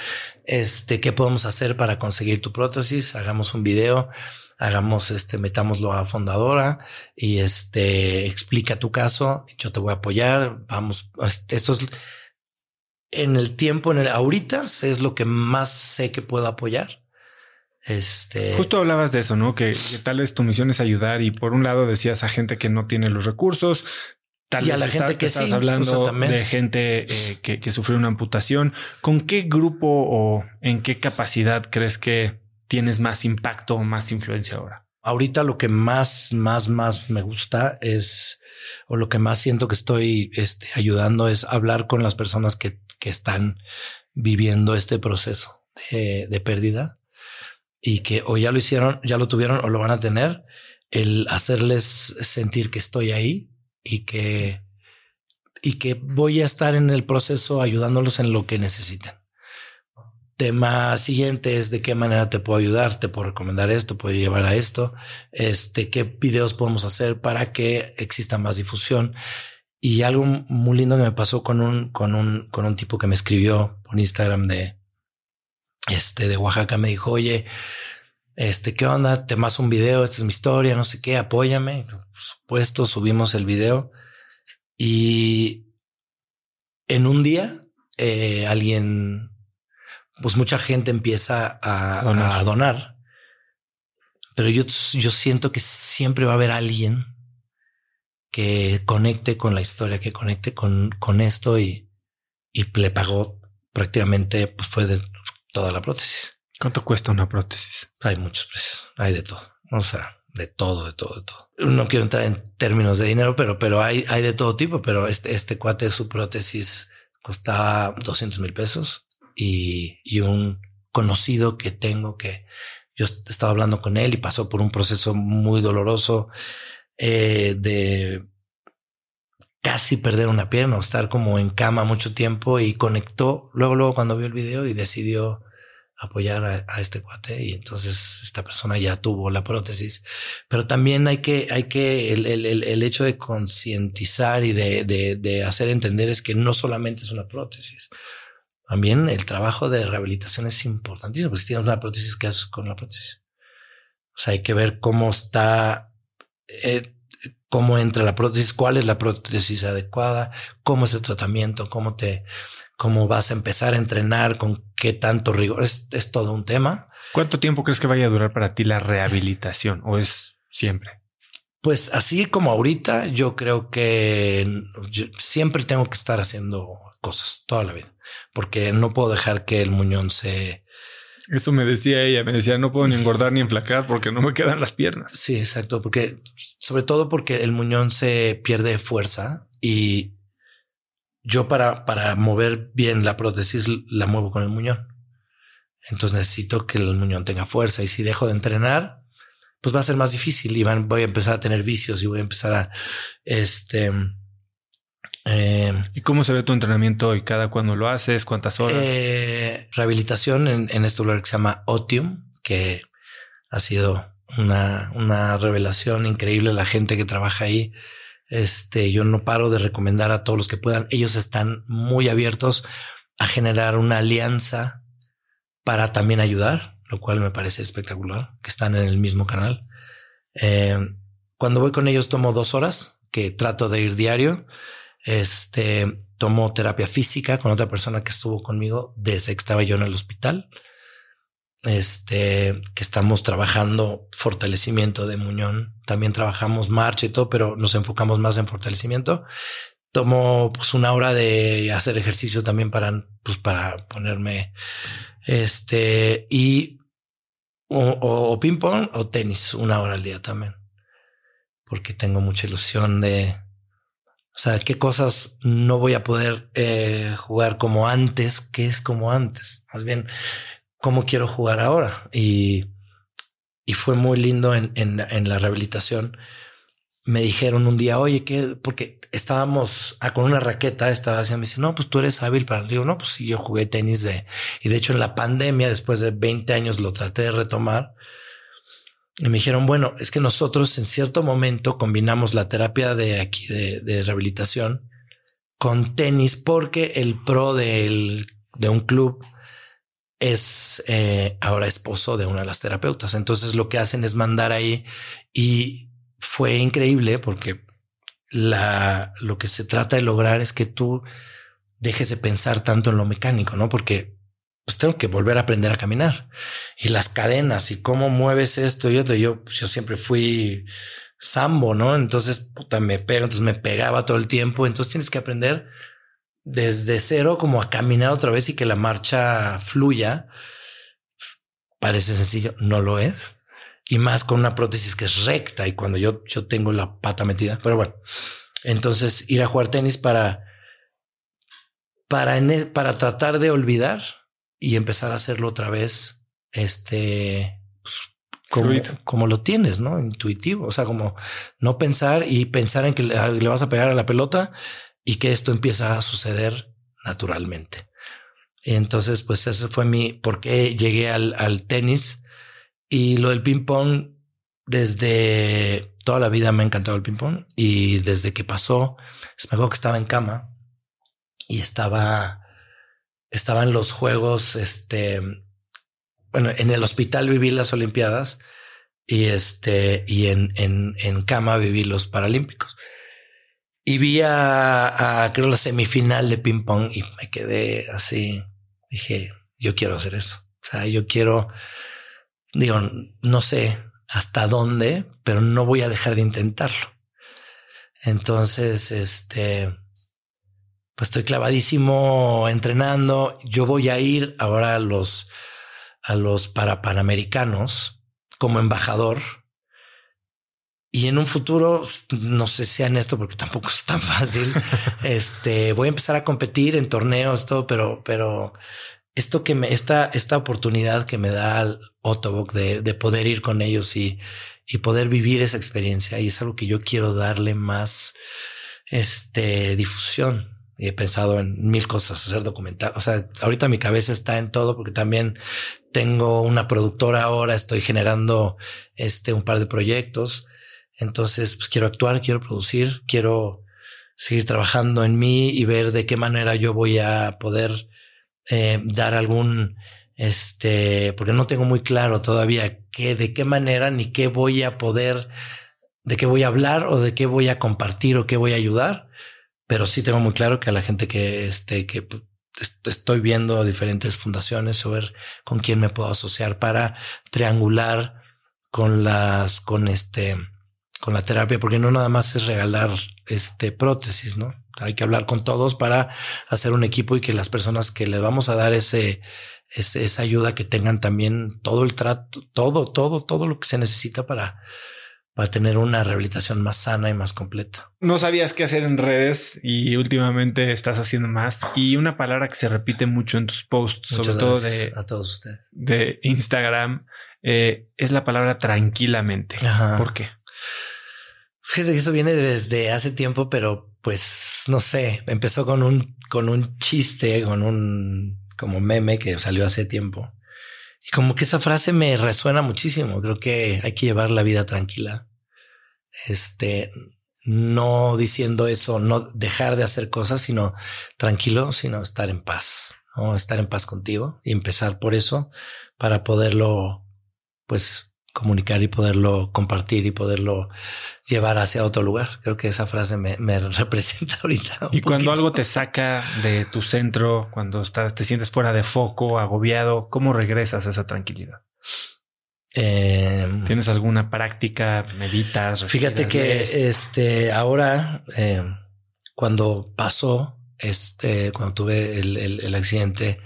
este, ¿qué podemos hacer para conseguir tu prótesis? Hagamos un video hagamos este, metámoslo a fundadora y este, explica tu caso, yo te voy a apoyar, vamos, eso es en el tiempo, en el ahorita es lo que más sé que puedo apoyar. Este justo hablabas de eso, ¿no? Que, tal vez tu misión es ayudar y por un lado decías a gente que no tiene los recursos, Tal y a la gente que estás hablando de gente eh, que, que, sufrió una amputación. ¿Con qué grupo o en qué capacidad crees que tienes más impacto o más influencia ahora? Ahorita lo que más, más, más me gusta es, o lo que más siento que estoy este, ayudando es hablar con las personas que, que están viviendo este proceso de, de pérdida y que o ya lo hicieron, ya lo tuvieron o lo van a tener, el hacerles sentir que estoy ahí y que, y que voy a estar en el proceso ayudándolos en lo que necesiten. Tema siguiente es de qué manera te puedo ayudar, te puedo recomendar esto, puedo llevar a esto, este, qué videos podemos hacer para que exista más difusión. Y algo muy lindo que me pasó con un, con un, con un tipo que me escribió por Instagram de, este, de Oaxaca, me dijo, oye, este, ¿qué onda? Te más un video, esta es mi historia, no sé qué, apóyame. Por supuesto, subimos el video y en un día eh, alguien pues mucha gente empieza a donar. Pero yo, yo siento que siempre va a haber alguien que conecte con la historia, que conecte con, con esto y, y le pagó prácticamente, pues fue de toda la prótesis. ¿Cuánto cuesta una prótesis? Hay muchos precios, hay de todo. O sea, de todo, de todo, de todo. No quiero entrar en términos de dinero, pero, pero hay, hay de todo tipo. Pero este, este cuate, su prótesis costaba 200 mil pesos y, un conocido que tengo que yo estaba hablando con él y pasó por un proceso muy doloroso eh, de casi perder una pierna o estar como en cama mucho tiempo y conectó luego, luego cuando vio el video y decidió apoyar a, este cuate y entonces esta persona ya tuvo la prótesis. Pero también hay que, hay que, el, el, el hecho de concientizar y de, de, de hacer entender es que no solamente es una prótesis. También el trabajo de rehabilitación es importantísimo, porque si tienes una prótesis, ¿qué haces con la prótesis? O sea, hay que ver cómo está, eh, cómo entra la prótesis, cuál es la prótesis adecuada, cómo es el tratamiento, cómo te, cómo vas a empezar a entrenar, con qué tanto rigor. Es, es todo un tema. ¿Cuánto tiempo crees que vaya a durar para ti la rehabilitación o es siempre? Pues así como ahorita, yo creo que siempre tengo que estar haciendo cosas toda la vida, porque no puedo dejar que el muñón se... Eso me decía ella, me decía, no puedo ni engordar ni enflacar porque no me quedan las piernas. Sí, exacto, porque sobre todo porque el muñón se pierde fuerza y yo para, para mover bien la prótesis la muevo con el muñón. Entonces necesito que el muñón tenga fuerza y si dejo de entrenar, pues va a ser más difícil y voy a empezar a tener vicios y voy a empezar a, este, eh, ¿Y cómo se ve tu entrenamiento hoy? ¿Cada cuando lo haces? ¿Cuántas horas? Eh, rehabilitación en, este lugar que se llama Otium, que ha sido una, una revelación increíble. La gente que trabaja ahí, este, yo no paro de recomendar a todos los que puedan. Ellos están muy abiertos a generar una alianza para también ayudar, lo cual me parece espectacular, que están en el mismo canal. Eh, cuando voy con ellos tomo dos horas, que trato de ir diario. Este tomó terapia física con otra persona que estuvo conmigo desde que estaba yo en el hospital. Este que estamos trabajando fortalecimiento de muñón. También trabajamos marcha y todo, pero nos enfocamos más en fortalecimiento. Tomo pues una hora de hacer ejercicio también para, pues para ponerme este y o, ping pong o tenis una hora al día también, porque tengo mucha ilusión de o qué cosas no voy a poder eh, jugar como antes, qué es como antes. Más bien, cómo quiero jugar ahora. Y, y fue muy lindo en, en, la rehabilitación. Me dijeron un día, oye, que porque estábamos ah, con una raqueta, estaba haciendo, me dice, no, pues tú eres hábil para. Digo, no, pues sí, yo jugué tenis de, y de hecho en la pandemia, después de 20 años, lo traté de retomar y me dijeron, bueno, es que nosotros en cierto momento combinamos la terapia de aquí de, rehabilitación con tenis porque el pro del, de un club es eh, ahora esposo de una de las terapeutas. Entonces lo que hacen es mandar ahí y fue increíble porque la, lo que se trata de lograr es que tú dejes de pensar tanto en lo mecánico, no? Porque pues tengo que volver a aprender a caminar y las cadenas y cómo mueves esto y otro. Yo, pues, yo siempre fui sambo, no? Entonces puta, me pego, entonces me pegaba todo el tiempo. Entonces tienes que aprender desde cero como a caminar otra vez y que la marcha fluya. Parece sencillo, no lo es. Y más con una prótesis que es recta y cuando yo, yo tengo la pata metida. Pero bueno, entonces ir a jugar tenis para para, e, para tratar de olvidar y empezar a hacerlo otra vez, este, pues, como, como, lo tienes, ¿no? Intuitivo, o sea, como no pensar y pensar en que le, le vas a pegar a la pelota y que esto empieza a suceder naturalmente. Entonces, pues ese fue mi, por qué llegué al, al tenis y lo del ping pong desde toda la vida me ha encantado el ping pong y desde que pasó, es mejor que estaba en cama y estaba, estaba en los juegos, este, bueno, en el hospital viví las Olimpiadas y este, y en, en, en cama viví los Paralímpicos. Y vi a, creo, la semifinal de ping pong y me quedé así. Dije, yo quiero hacer eso. O sea, yo quiero, digo, no sé hasta dónde, pero no voy a dejar de intentarlo. Entonces, este, pues estoy clavadísimo entrenando. Yo voy a ir ahora a los, a los para panamericanos como embajador. Y en un futuro, no sé si sean esto porque tampoco es tan fácil. este voy a empezar a competir en torneos, todo, pero, pero esto que me, esta, esta oportunidad que me da Otobok de, de poder ir con ellos y, y poder vivir esa experiencia. Y es algo que yo quiero darle más, este, difusión. Y he pensado en mil cosas, hacer documental. O sea, ahorita mi cabeza está en todo porque también tengo una productora ahora, estoy generando este un par de proyectos. Entonces, pues quiero actuar, quiero producir, quiero seguir trabajando en mí y ver de qué manera yo voy a poder eh, dar algún, este, porque no tengo muy claro todavía qué, de qué manera ni qué voy a poder, de qué voy a hablar o de qué voy a compartir o qué voy a ayudar, pero sí tengo muy claro que a la gente que, este, que estoy viendo diferentes fundaciones o ver con quién me puedo asociar para triangular con las, con este, con la terapia, porque no nada más es regalar este prótesis, ¿no? Hay que hablar con todos para hacer un equipo y que las personas que le vamos a dar ese, esa ayuda que tengan también todo el trato, todo, todo, todo lo que se necesita para, para tener una rehabilitación más sana y más completa. No sabías qué hacer en redes y últimamente estás haciendo más. Y una palabra que se repite mucho en tus posts, sobre todo de, a todos ustedes. de Instagram, eh, es la palabra tranquilamente. ¿Por qué? Fíjate que eso viene desde hace tiempo, pero pues no sé, empezó con un, con un chiste, con un como meme que salió hace tiempo. Y como que esa frase me resuena muchísimo. Creo que hay que llevar la vida tranquila. Este, no diciendo eso, no dejar de hacer cosas, sino tranquilo, sino estar en paz, ¿no? estar en paz contigo y empezar por eso para poderlo, pues, comunicar y poderlo compartir y poderlo llevar hacia otro lugar. Creo que esa frase me, representa ahorita. Y cuando algo te saca de tu centro, cuando estás, te sientes fuera de foco, agobiado, ¿cómo regresas a esa tranquilidad? Em, ¿Tienes alguna práctica? ¿Meditas? Fíjate que este ahora, em, cuando pasó, este, cuando tuve el, el accidente,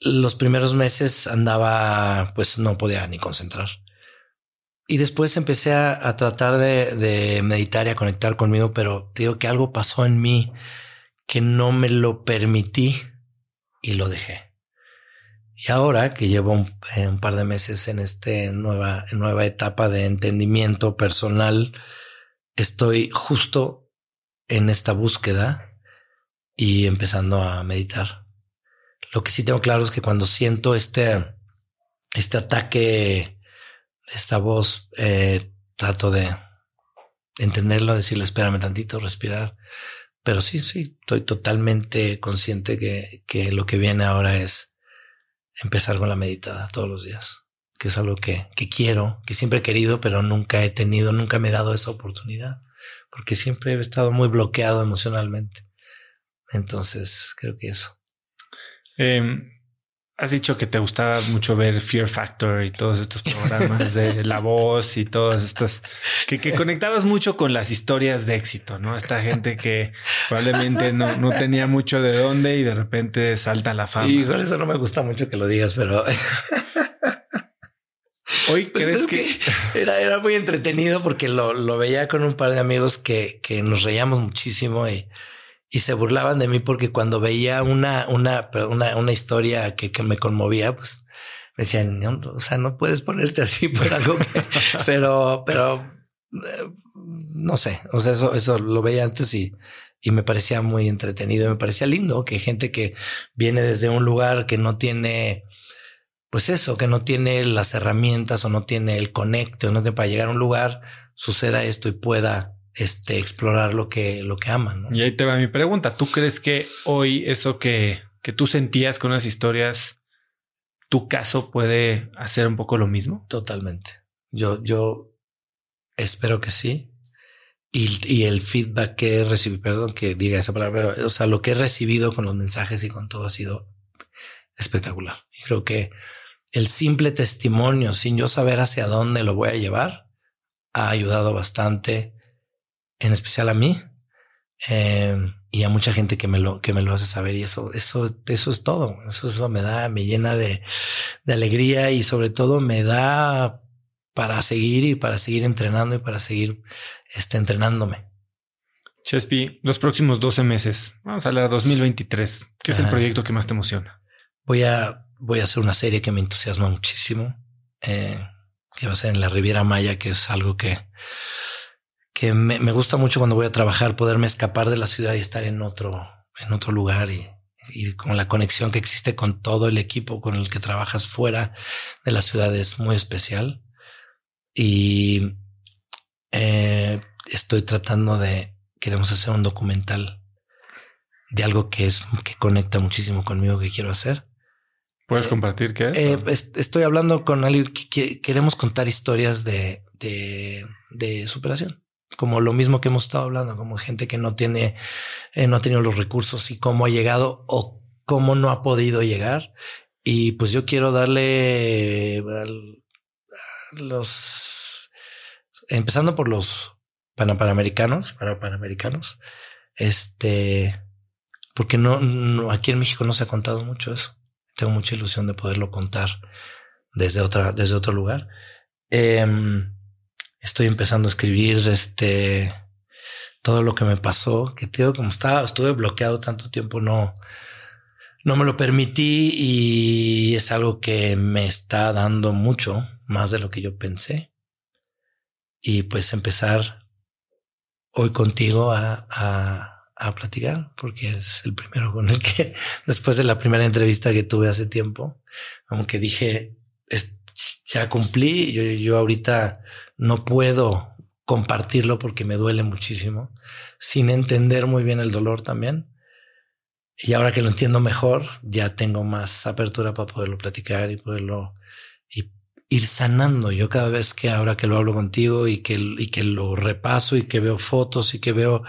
los primeros meses andaba, pues no podía ni concentrar. Y después empecé a, tratar de, meditar y a conectar conmigo, pero digo que algo pasó en mí que no me lo permití y lo dejé. Y ahora que llevo un, eh, par de meses en esta nueva, nueva etapa de entendimiento personal, estoy justo en esta búsqueda y empezando a meditar. Lo que sí tengo claro es que cuando siento este, este ataque, esta voz, eh, trato de entenderlo, decirle, espérame tantito, respirar. Pero sí, sí, estoy totalmente consciente que, que lo que viene ahora es empezar con la meditada todos los días, que es algo que, que quiero, que siempre he querido, pero nunca he tenido, nunca me he dado esa oportunidad, porque siempre he estado muy bloqueado emocionalmente. Entonces, creo que eso. Eh, has dicho que te gustaba mucho ver Fear Factor y todos estos programas de La Voz y todas estas que, que, conectabas mucho con las historias de éxito, ¿no? Esta gente que probablemente no, no tenía mucho de dónde y de repente salta a la fama. Y con eso no me gusta mucho que lo digas, pero Hoy pues crees que... era, era muy entretenido porque lo, lo veía con un par de amigos que, que nos reíamos muchísimo y, y se burlaban de mí porque cuando veía una, una, una, una historia que, que me conmovía, pues me decían, o sea, no puedes ponerte así por algo pero, pero eh, no sé, o sea, eso, eso lo veía antes y, y me parecía muy entretenido, me parecía lindo que gente que viene desde un lugar que no tiene, pues eso, que no tiene las herramientas o no tiene el conecte o no tiene para llegar a un lugar, suceda esto y pueda este, explorar lo que, lo que aman. Y ahí te va mi pregunta. ¿Tú crees que hoy eso que, que tú sentías con las historias tu caso puede hacer un poco lo mismo? Totalmente. Yo, yo espero que sí. Y, el feedback que he recibido, perdón que diga esa palabra, pero o sea, lo que he recibido con los mensajes y con todo ha sido espectacular. Y creo que el simple testimonio, sin yo saber hacia dónde lo voy a llevar, ha ayudado bastante, en especial a mí. Eh, y a mucha gente que me lo, que me lo hace saber. Y eso, eso, eso es todo. Eso, eso me da, me llena de, de alegría y sobre todo me da para seguir y para seguir entrenando y para seguir este, entrenándome. Chespi, los próximos 12 meses, vamos a hablar 2023. ¿Qué es el proyecto que más te emociona? Voy a, voy a hacer una serie que me entusiasma muchísimo, eh, que va a ser en la Riviera Maya, que es algo que, que me, me, gusta mucho cuando voy a trabajar, poderme escapar de la ciudad y estar en otro, en otro lugar y, y con la conexión que existe con todo el equipo con el que trabajas fuera de la ciudad es muy especial. Y eh, estoy tratando de, queremos hacer un documental de algo que es, que conecta muchísimo conmigo que quiero hacer. ¿Puedes compartir qué eh, estoy hablando con alguien que, queremos contar historias de, de, de superación como lo mismo que hemos estado hablando, como gente que no tiene, eh, no ha tenido los recursos y cómo ha llegado o cómo no ha podido llegar. Y pues yo quiero darle los, empezando por los panamericanos, para panamericanos, este, porque no, no, aquí en México no se ha contado mucho eso. Tengo mucha ilusión de poderlo contar desde otra, desde otro lugar. Eh, estoy empezando a escribir este todo lo que me pasó, que tío, como estaba, estuve bloqueado tanto tiempo, no, no me lo permití y es algo que me está dando mucho más de lo que yo pensé. Y pues empezar hoy contigo a, a, a platicar, porque es el primero con el que, después de la primera entrevista que tuve hace tiempo, como que dije, ya cumplí, yo, yo ahorita no puedo compartirlo porque me duele muchísimo, sin entender muy bien el dolor también. Y ahora que lo entiendo mejor, ya tengo más apertura para poderlo platicar y poderlo ir sanando. Yo cada vez que ahora que lo hablo contigo y que, y que lo repaso y que veo fotos y que veo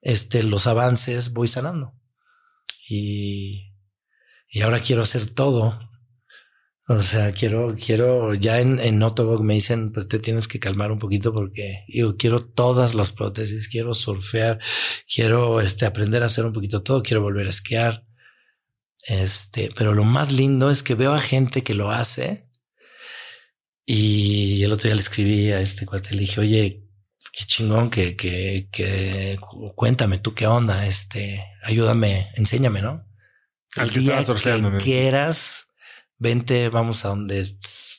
este, los avances, voy sanando. Y, y ahora quiero hacer todo o sea, quiero, quiero, ya en, en me dicen, pues te tienes que calmar un poquito porque yo quiero todas las prótesis, quiero surfear, quiero este, aprender a hacer un poquito todo, quiero volver a esquiar. Este, pero lo más lindo es que veo a gente que lo hace y el otro día le escribí a este cuate, le dije, oye, qué chingón que, que, que cuéntame tú qué onda, este, ayúdame, enséñame, ¿no? Al que estaba surfeando. quieras vente, vamos a donde,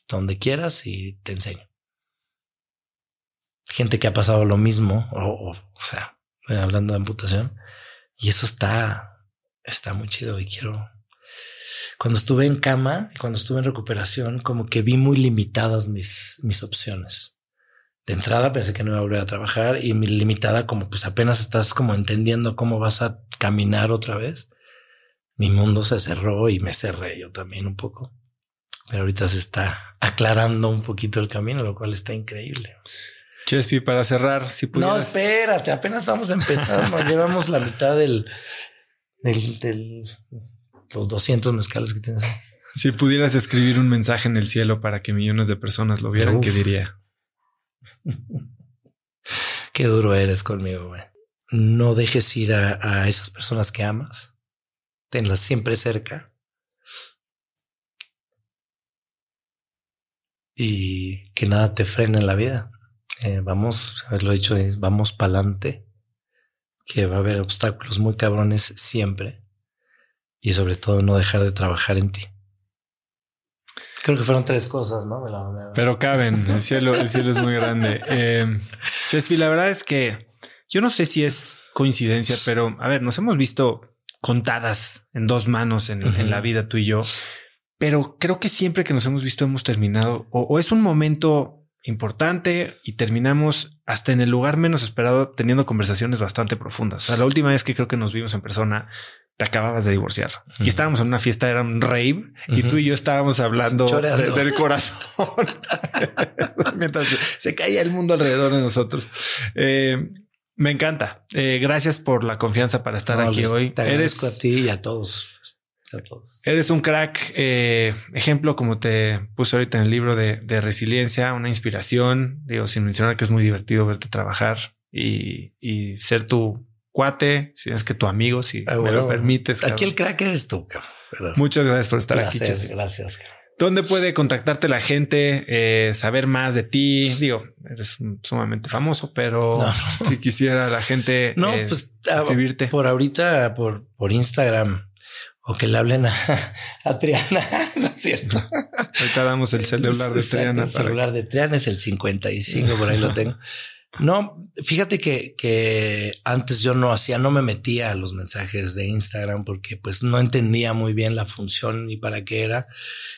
donde quieras y te enseño. Gente que ha pasado lo mismo, o, o, sea, hablando de amputación, y eso está, está muy chido y quiero. Cuando estuve en cama cuando estuve en recuperación, como que vi muy limitadas mis, mis opciones. De entrada pensé que no iba a volver a trabajar y mi limitada como pues apenas estás como entendiendo cómo vas a caminar otra vez mi mundo se cerró y me cerré yo también un poco. Pero ahorita se está aclarando un poquito el camino, lo cual está increíble. Chespi, para cerrar, si pudieras... No, espérate, apenas estamos empezando. Llevamos la mitad del, del, los 200 mezcales que tienes. Si pudieras escribir un mensaje en el cielo para que millones de personas lo vieran, ¿qué diría? Qué duro eres conmigo, güey. No dejes ir a, a esas personas que amas tenlas siempre cerca. Y que nada te frene en la vida. Eh, vamos, haberlo dicho, vamos para adelante que va a haber obstáculos muy cabrones siempre y sobre todo no dejar de trabajar en ti. Creo que fueron tres cosas, ¿no? Pero caben, el cielo, el cielo es muy grande. Eh, Chespi, la verdad es que yo no sé si es coincidencia, pero a ver, nos hemos visto contadas en dos manos en, la vida tú y yo, pero creo que siempre que nos hemos visto hemos terminado o es un momento importante y terminamos hasta en el lugar menos esperado teniendo conversaciones bastante profundas. O sea, la última vez que creo que nos vimos en persona, te acababas de divorciar. Y estábamos en una fiesta, era un rave y tú y yo estábamos hablando del corazón. Mientras se caía el mundo alrededor de nosotros. Eh, me encanta. Eh, gracias por la confianza para estar aquí hoy. Te agradezco a ti y a todos. Eres un crack, eh, ejemplo, como te puse ahorita en el libro de, resiliencia, una inspiración. Digo, sin mencionar que es muy divertido verte trabajar y, ser tu cuate, si es que tu amigo, si ah, me lo permites. Aquí el crack eres tú. Muchas gracias por estar aquí. Gracias. ¿Dónde puede contactarte la gente, eh, saber más de ti? Digo, eres sumamente famoso, pero si quisiera la gente no, pues, ah, escribirte. Por ahorita, por, por Instagram, o que le hablen a, a Triana, ¿no es cierto? Ahorita damos el celular de Triana. El celular de Triana es el 55, por ahí lo tengo. No, fíjate que, que antes yo no hacía, no me metía a los mensajes de Instagram porque pues no entendía muy bien la función y para qué era.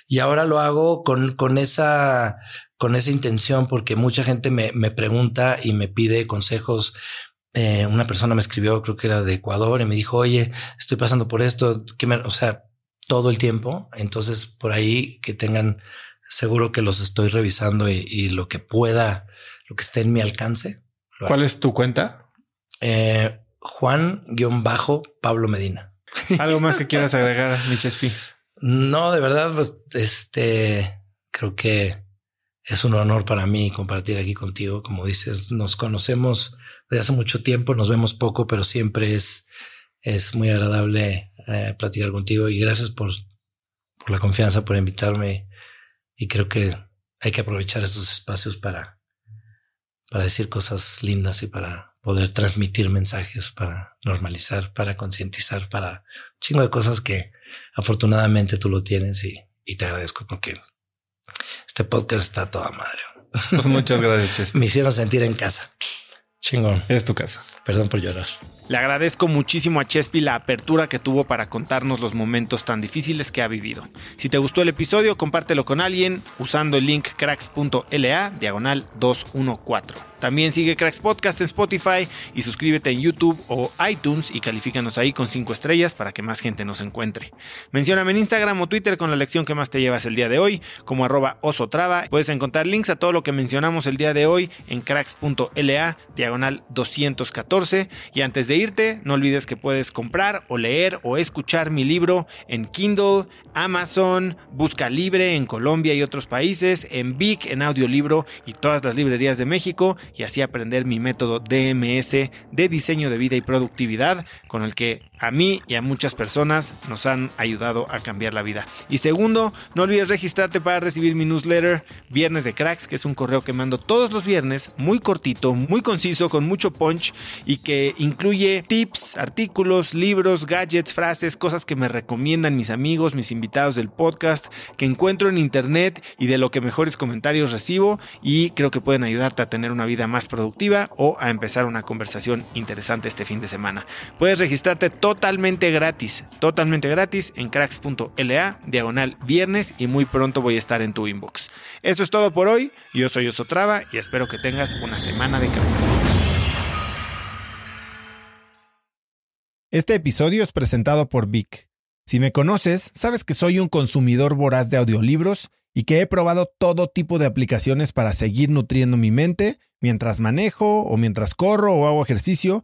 Y ahora lo hago con, con esa, con esa intención porque mucha gente me, me pregunta y me pide consejos eh, una persona me escribió, creo que era de Ecuador, y me dijo, oye, estoy pasando por esto, que o sea, todo el tiempo. Entonces, por ahí que tengan seguro que los estoy revisando y, lo que pueda, lo que esté en mi alcance. ¿Cuál es tu cuenta? Eh, Juan-Pablo Medina. ¿Algo más que quieras agregar, Michespi? No, de verdad, pues, este, creo que es un honor para mí compartir aquí contigo. Como dices, nos conocemos de hace mucho tiempo, nos vemos poco, pero siempre es, es muy agradable eh, platicar contigo y gracias por, por la confianza, por invitarme. Y creo que hay que aprovechar estos espacios para, para decir cosas lindas y para poder transmitir mensajes, para normalizar, para concientizar, para un chingo de cosas que afortunadamente tú lo tienes y, y te agradezco porque este podcast está toda madre. Pues muchas gracias, Me hicieron sentir en casa. Chingón. Es tu casa. Perdón por llorar. Le agradezco muchísimo a Chespi la apertura que tuvo para contarnos los momentos tan difíciles que ha vivido. Si te gustó el episodio, compártelo con alguien usando el link cracks.la diagonal 214. También sigue Cracks Podcast en Spotify y suscríbete en YouTube o iTunes y califícanos ahí con 5 estrellas para que más gente nos encuentre. Mencióname en Instagram o Twitter con la lección que más te llevas el día de hoy, como arroba osotrava. Puedes encontrar links a todo lo que mencionamos el día de hoy en cracks.la diagonal 214. Y antes de irte, no olvides que puedes comprar o leer o escuchar mi libro en Kindle, Amazon, Busca Libre en Colombia y otros países, en Vic en audiolibro y todas las librerías de México y así aprender mi método DMS de diseño de vida y productividad con el que a mí y a muchas personas nos han ayudado a cambiar la vida. Y segundo, no olvides registrarte para recibir mi newsletter Viernes de Cracks, que es un correo que mando todos los viernes, muy cortito, muy conciso, con mucho punch y que incluye tips, artículos, libros, gadgets, frases, cosas que me recomiendan mis amigos, mis invitados del podcast, que encuentro en internet y de lo que mejores comentarios recibo y creo que pueden ayudarte a tener una vida más productiva o a empezar una conversación interesante este fin de semana. Puedes registrarte totalmente gratis, totalmente gratis en cracks.la, diagonal viernes y muy pronto voy a estar en tu inbox. Eso es todo por hoy, yo soy Osotrava y espero que tengas una semana de cracks. Este episodio es presentado por Vic. Si me conoces, sabes que soy un consumidor voraz de audiolibros y que he probado todo tipo de aplicaciones para seguir nutriendo mi mente mientras manejo o mientras corro o hago ejercicio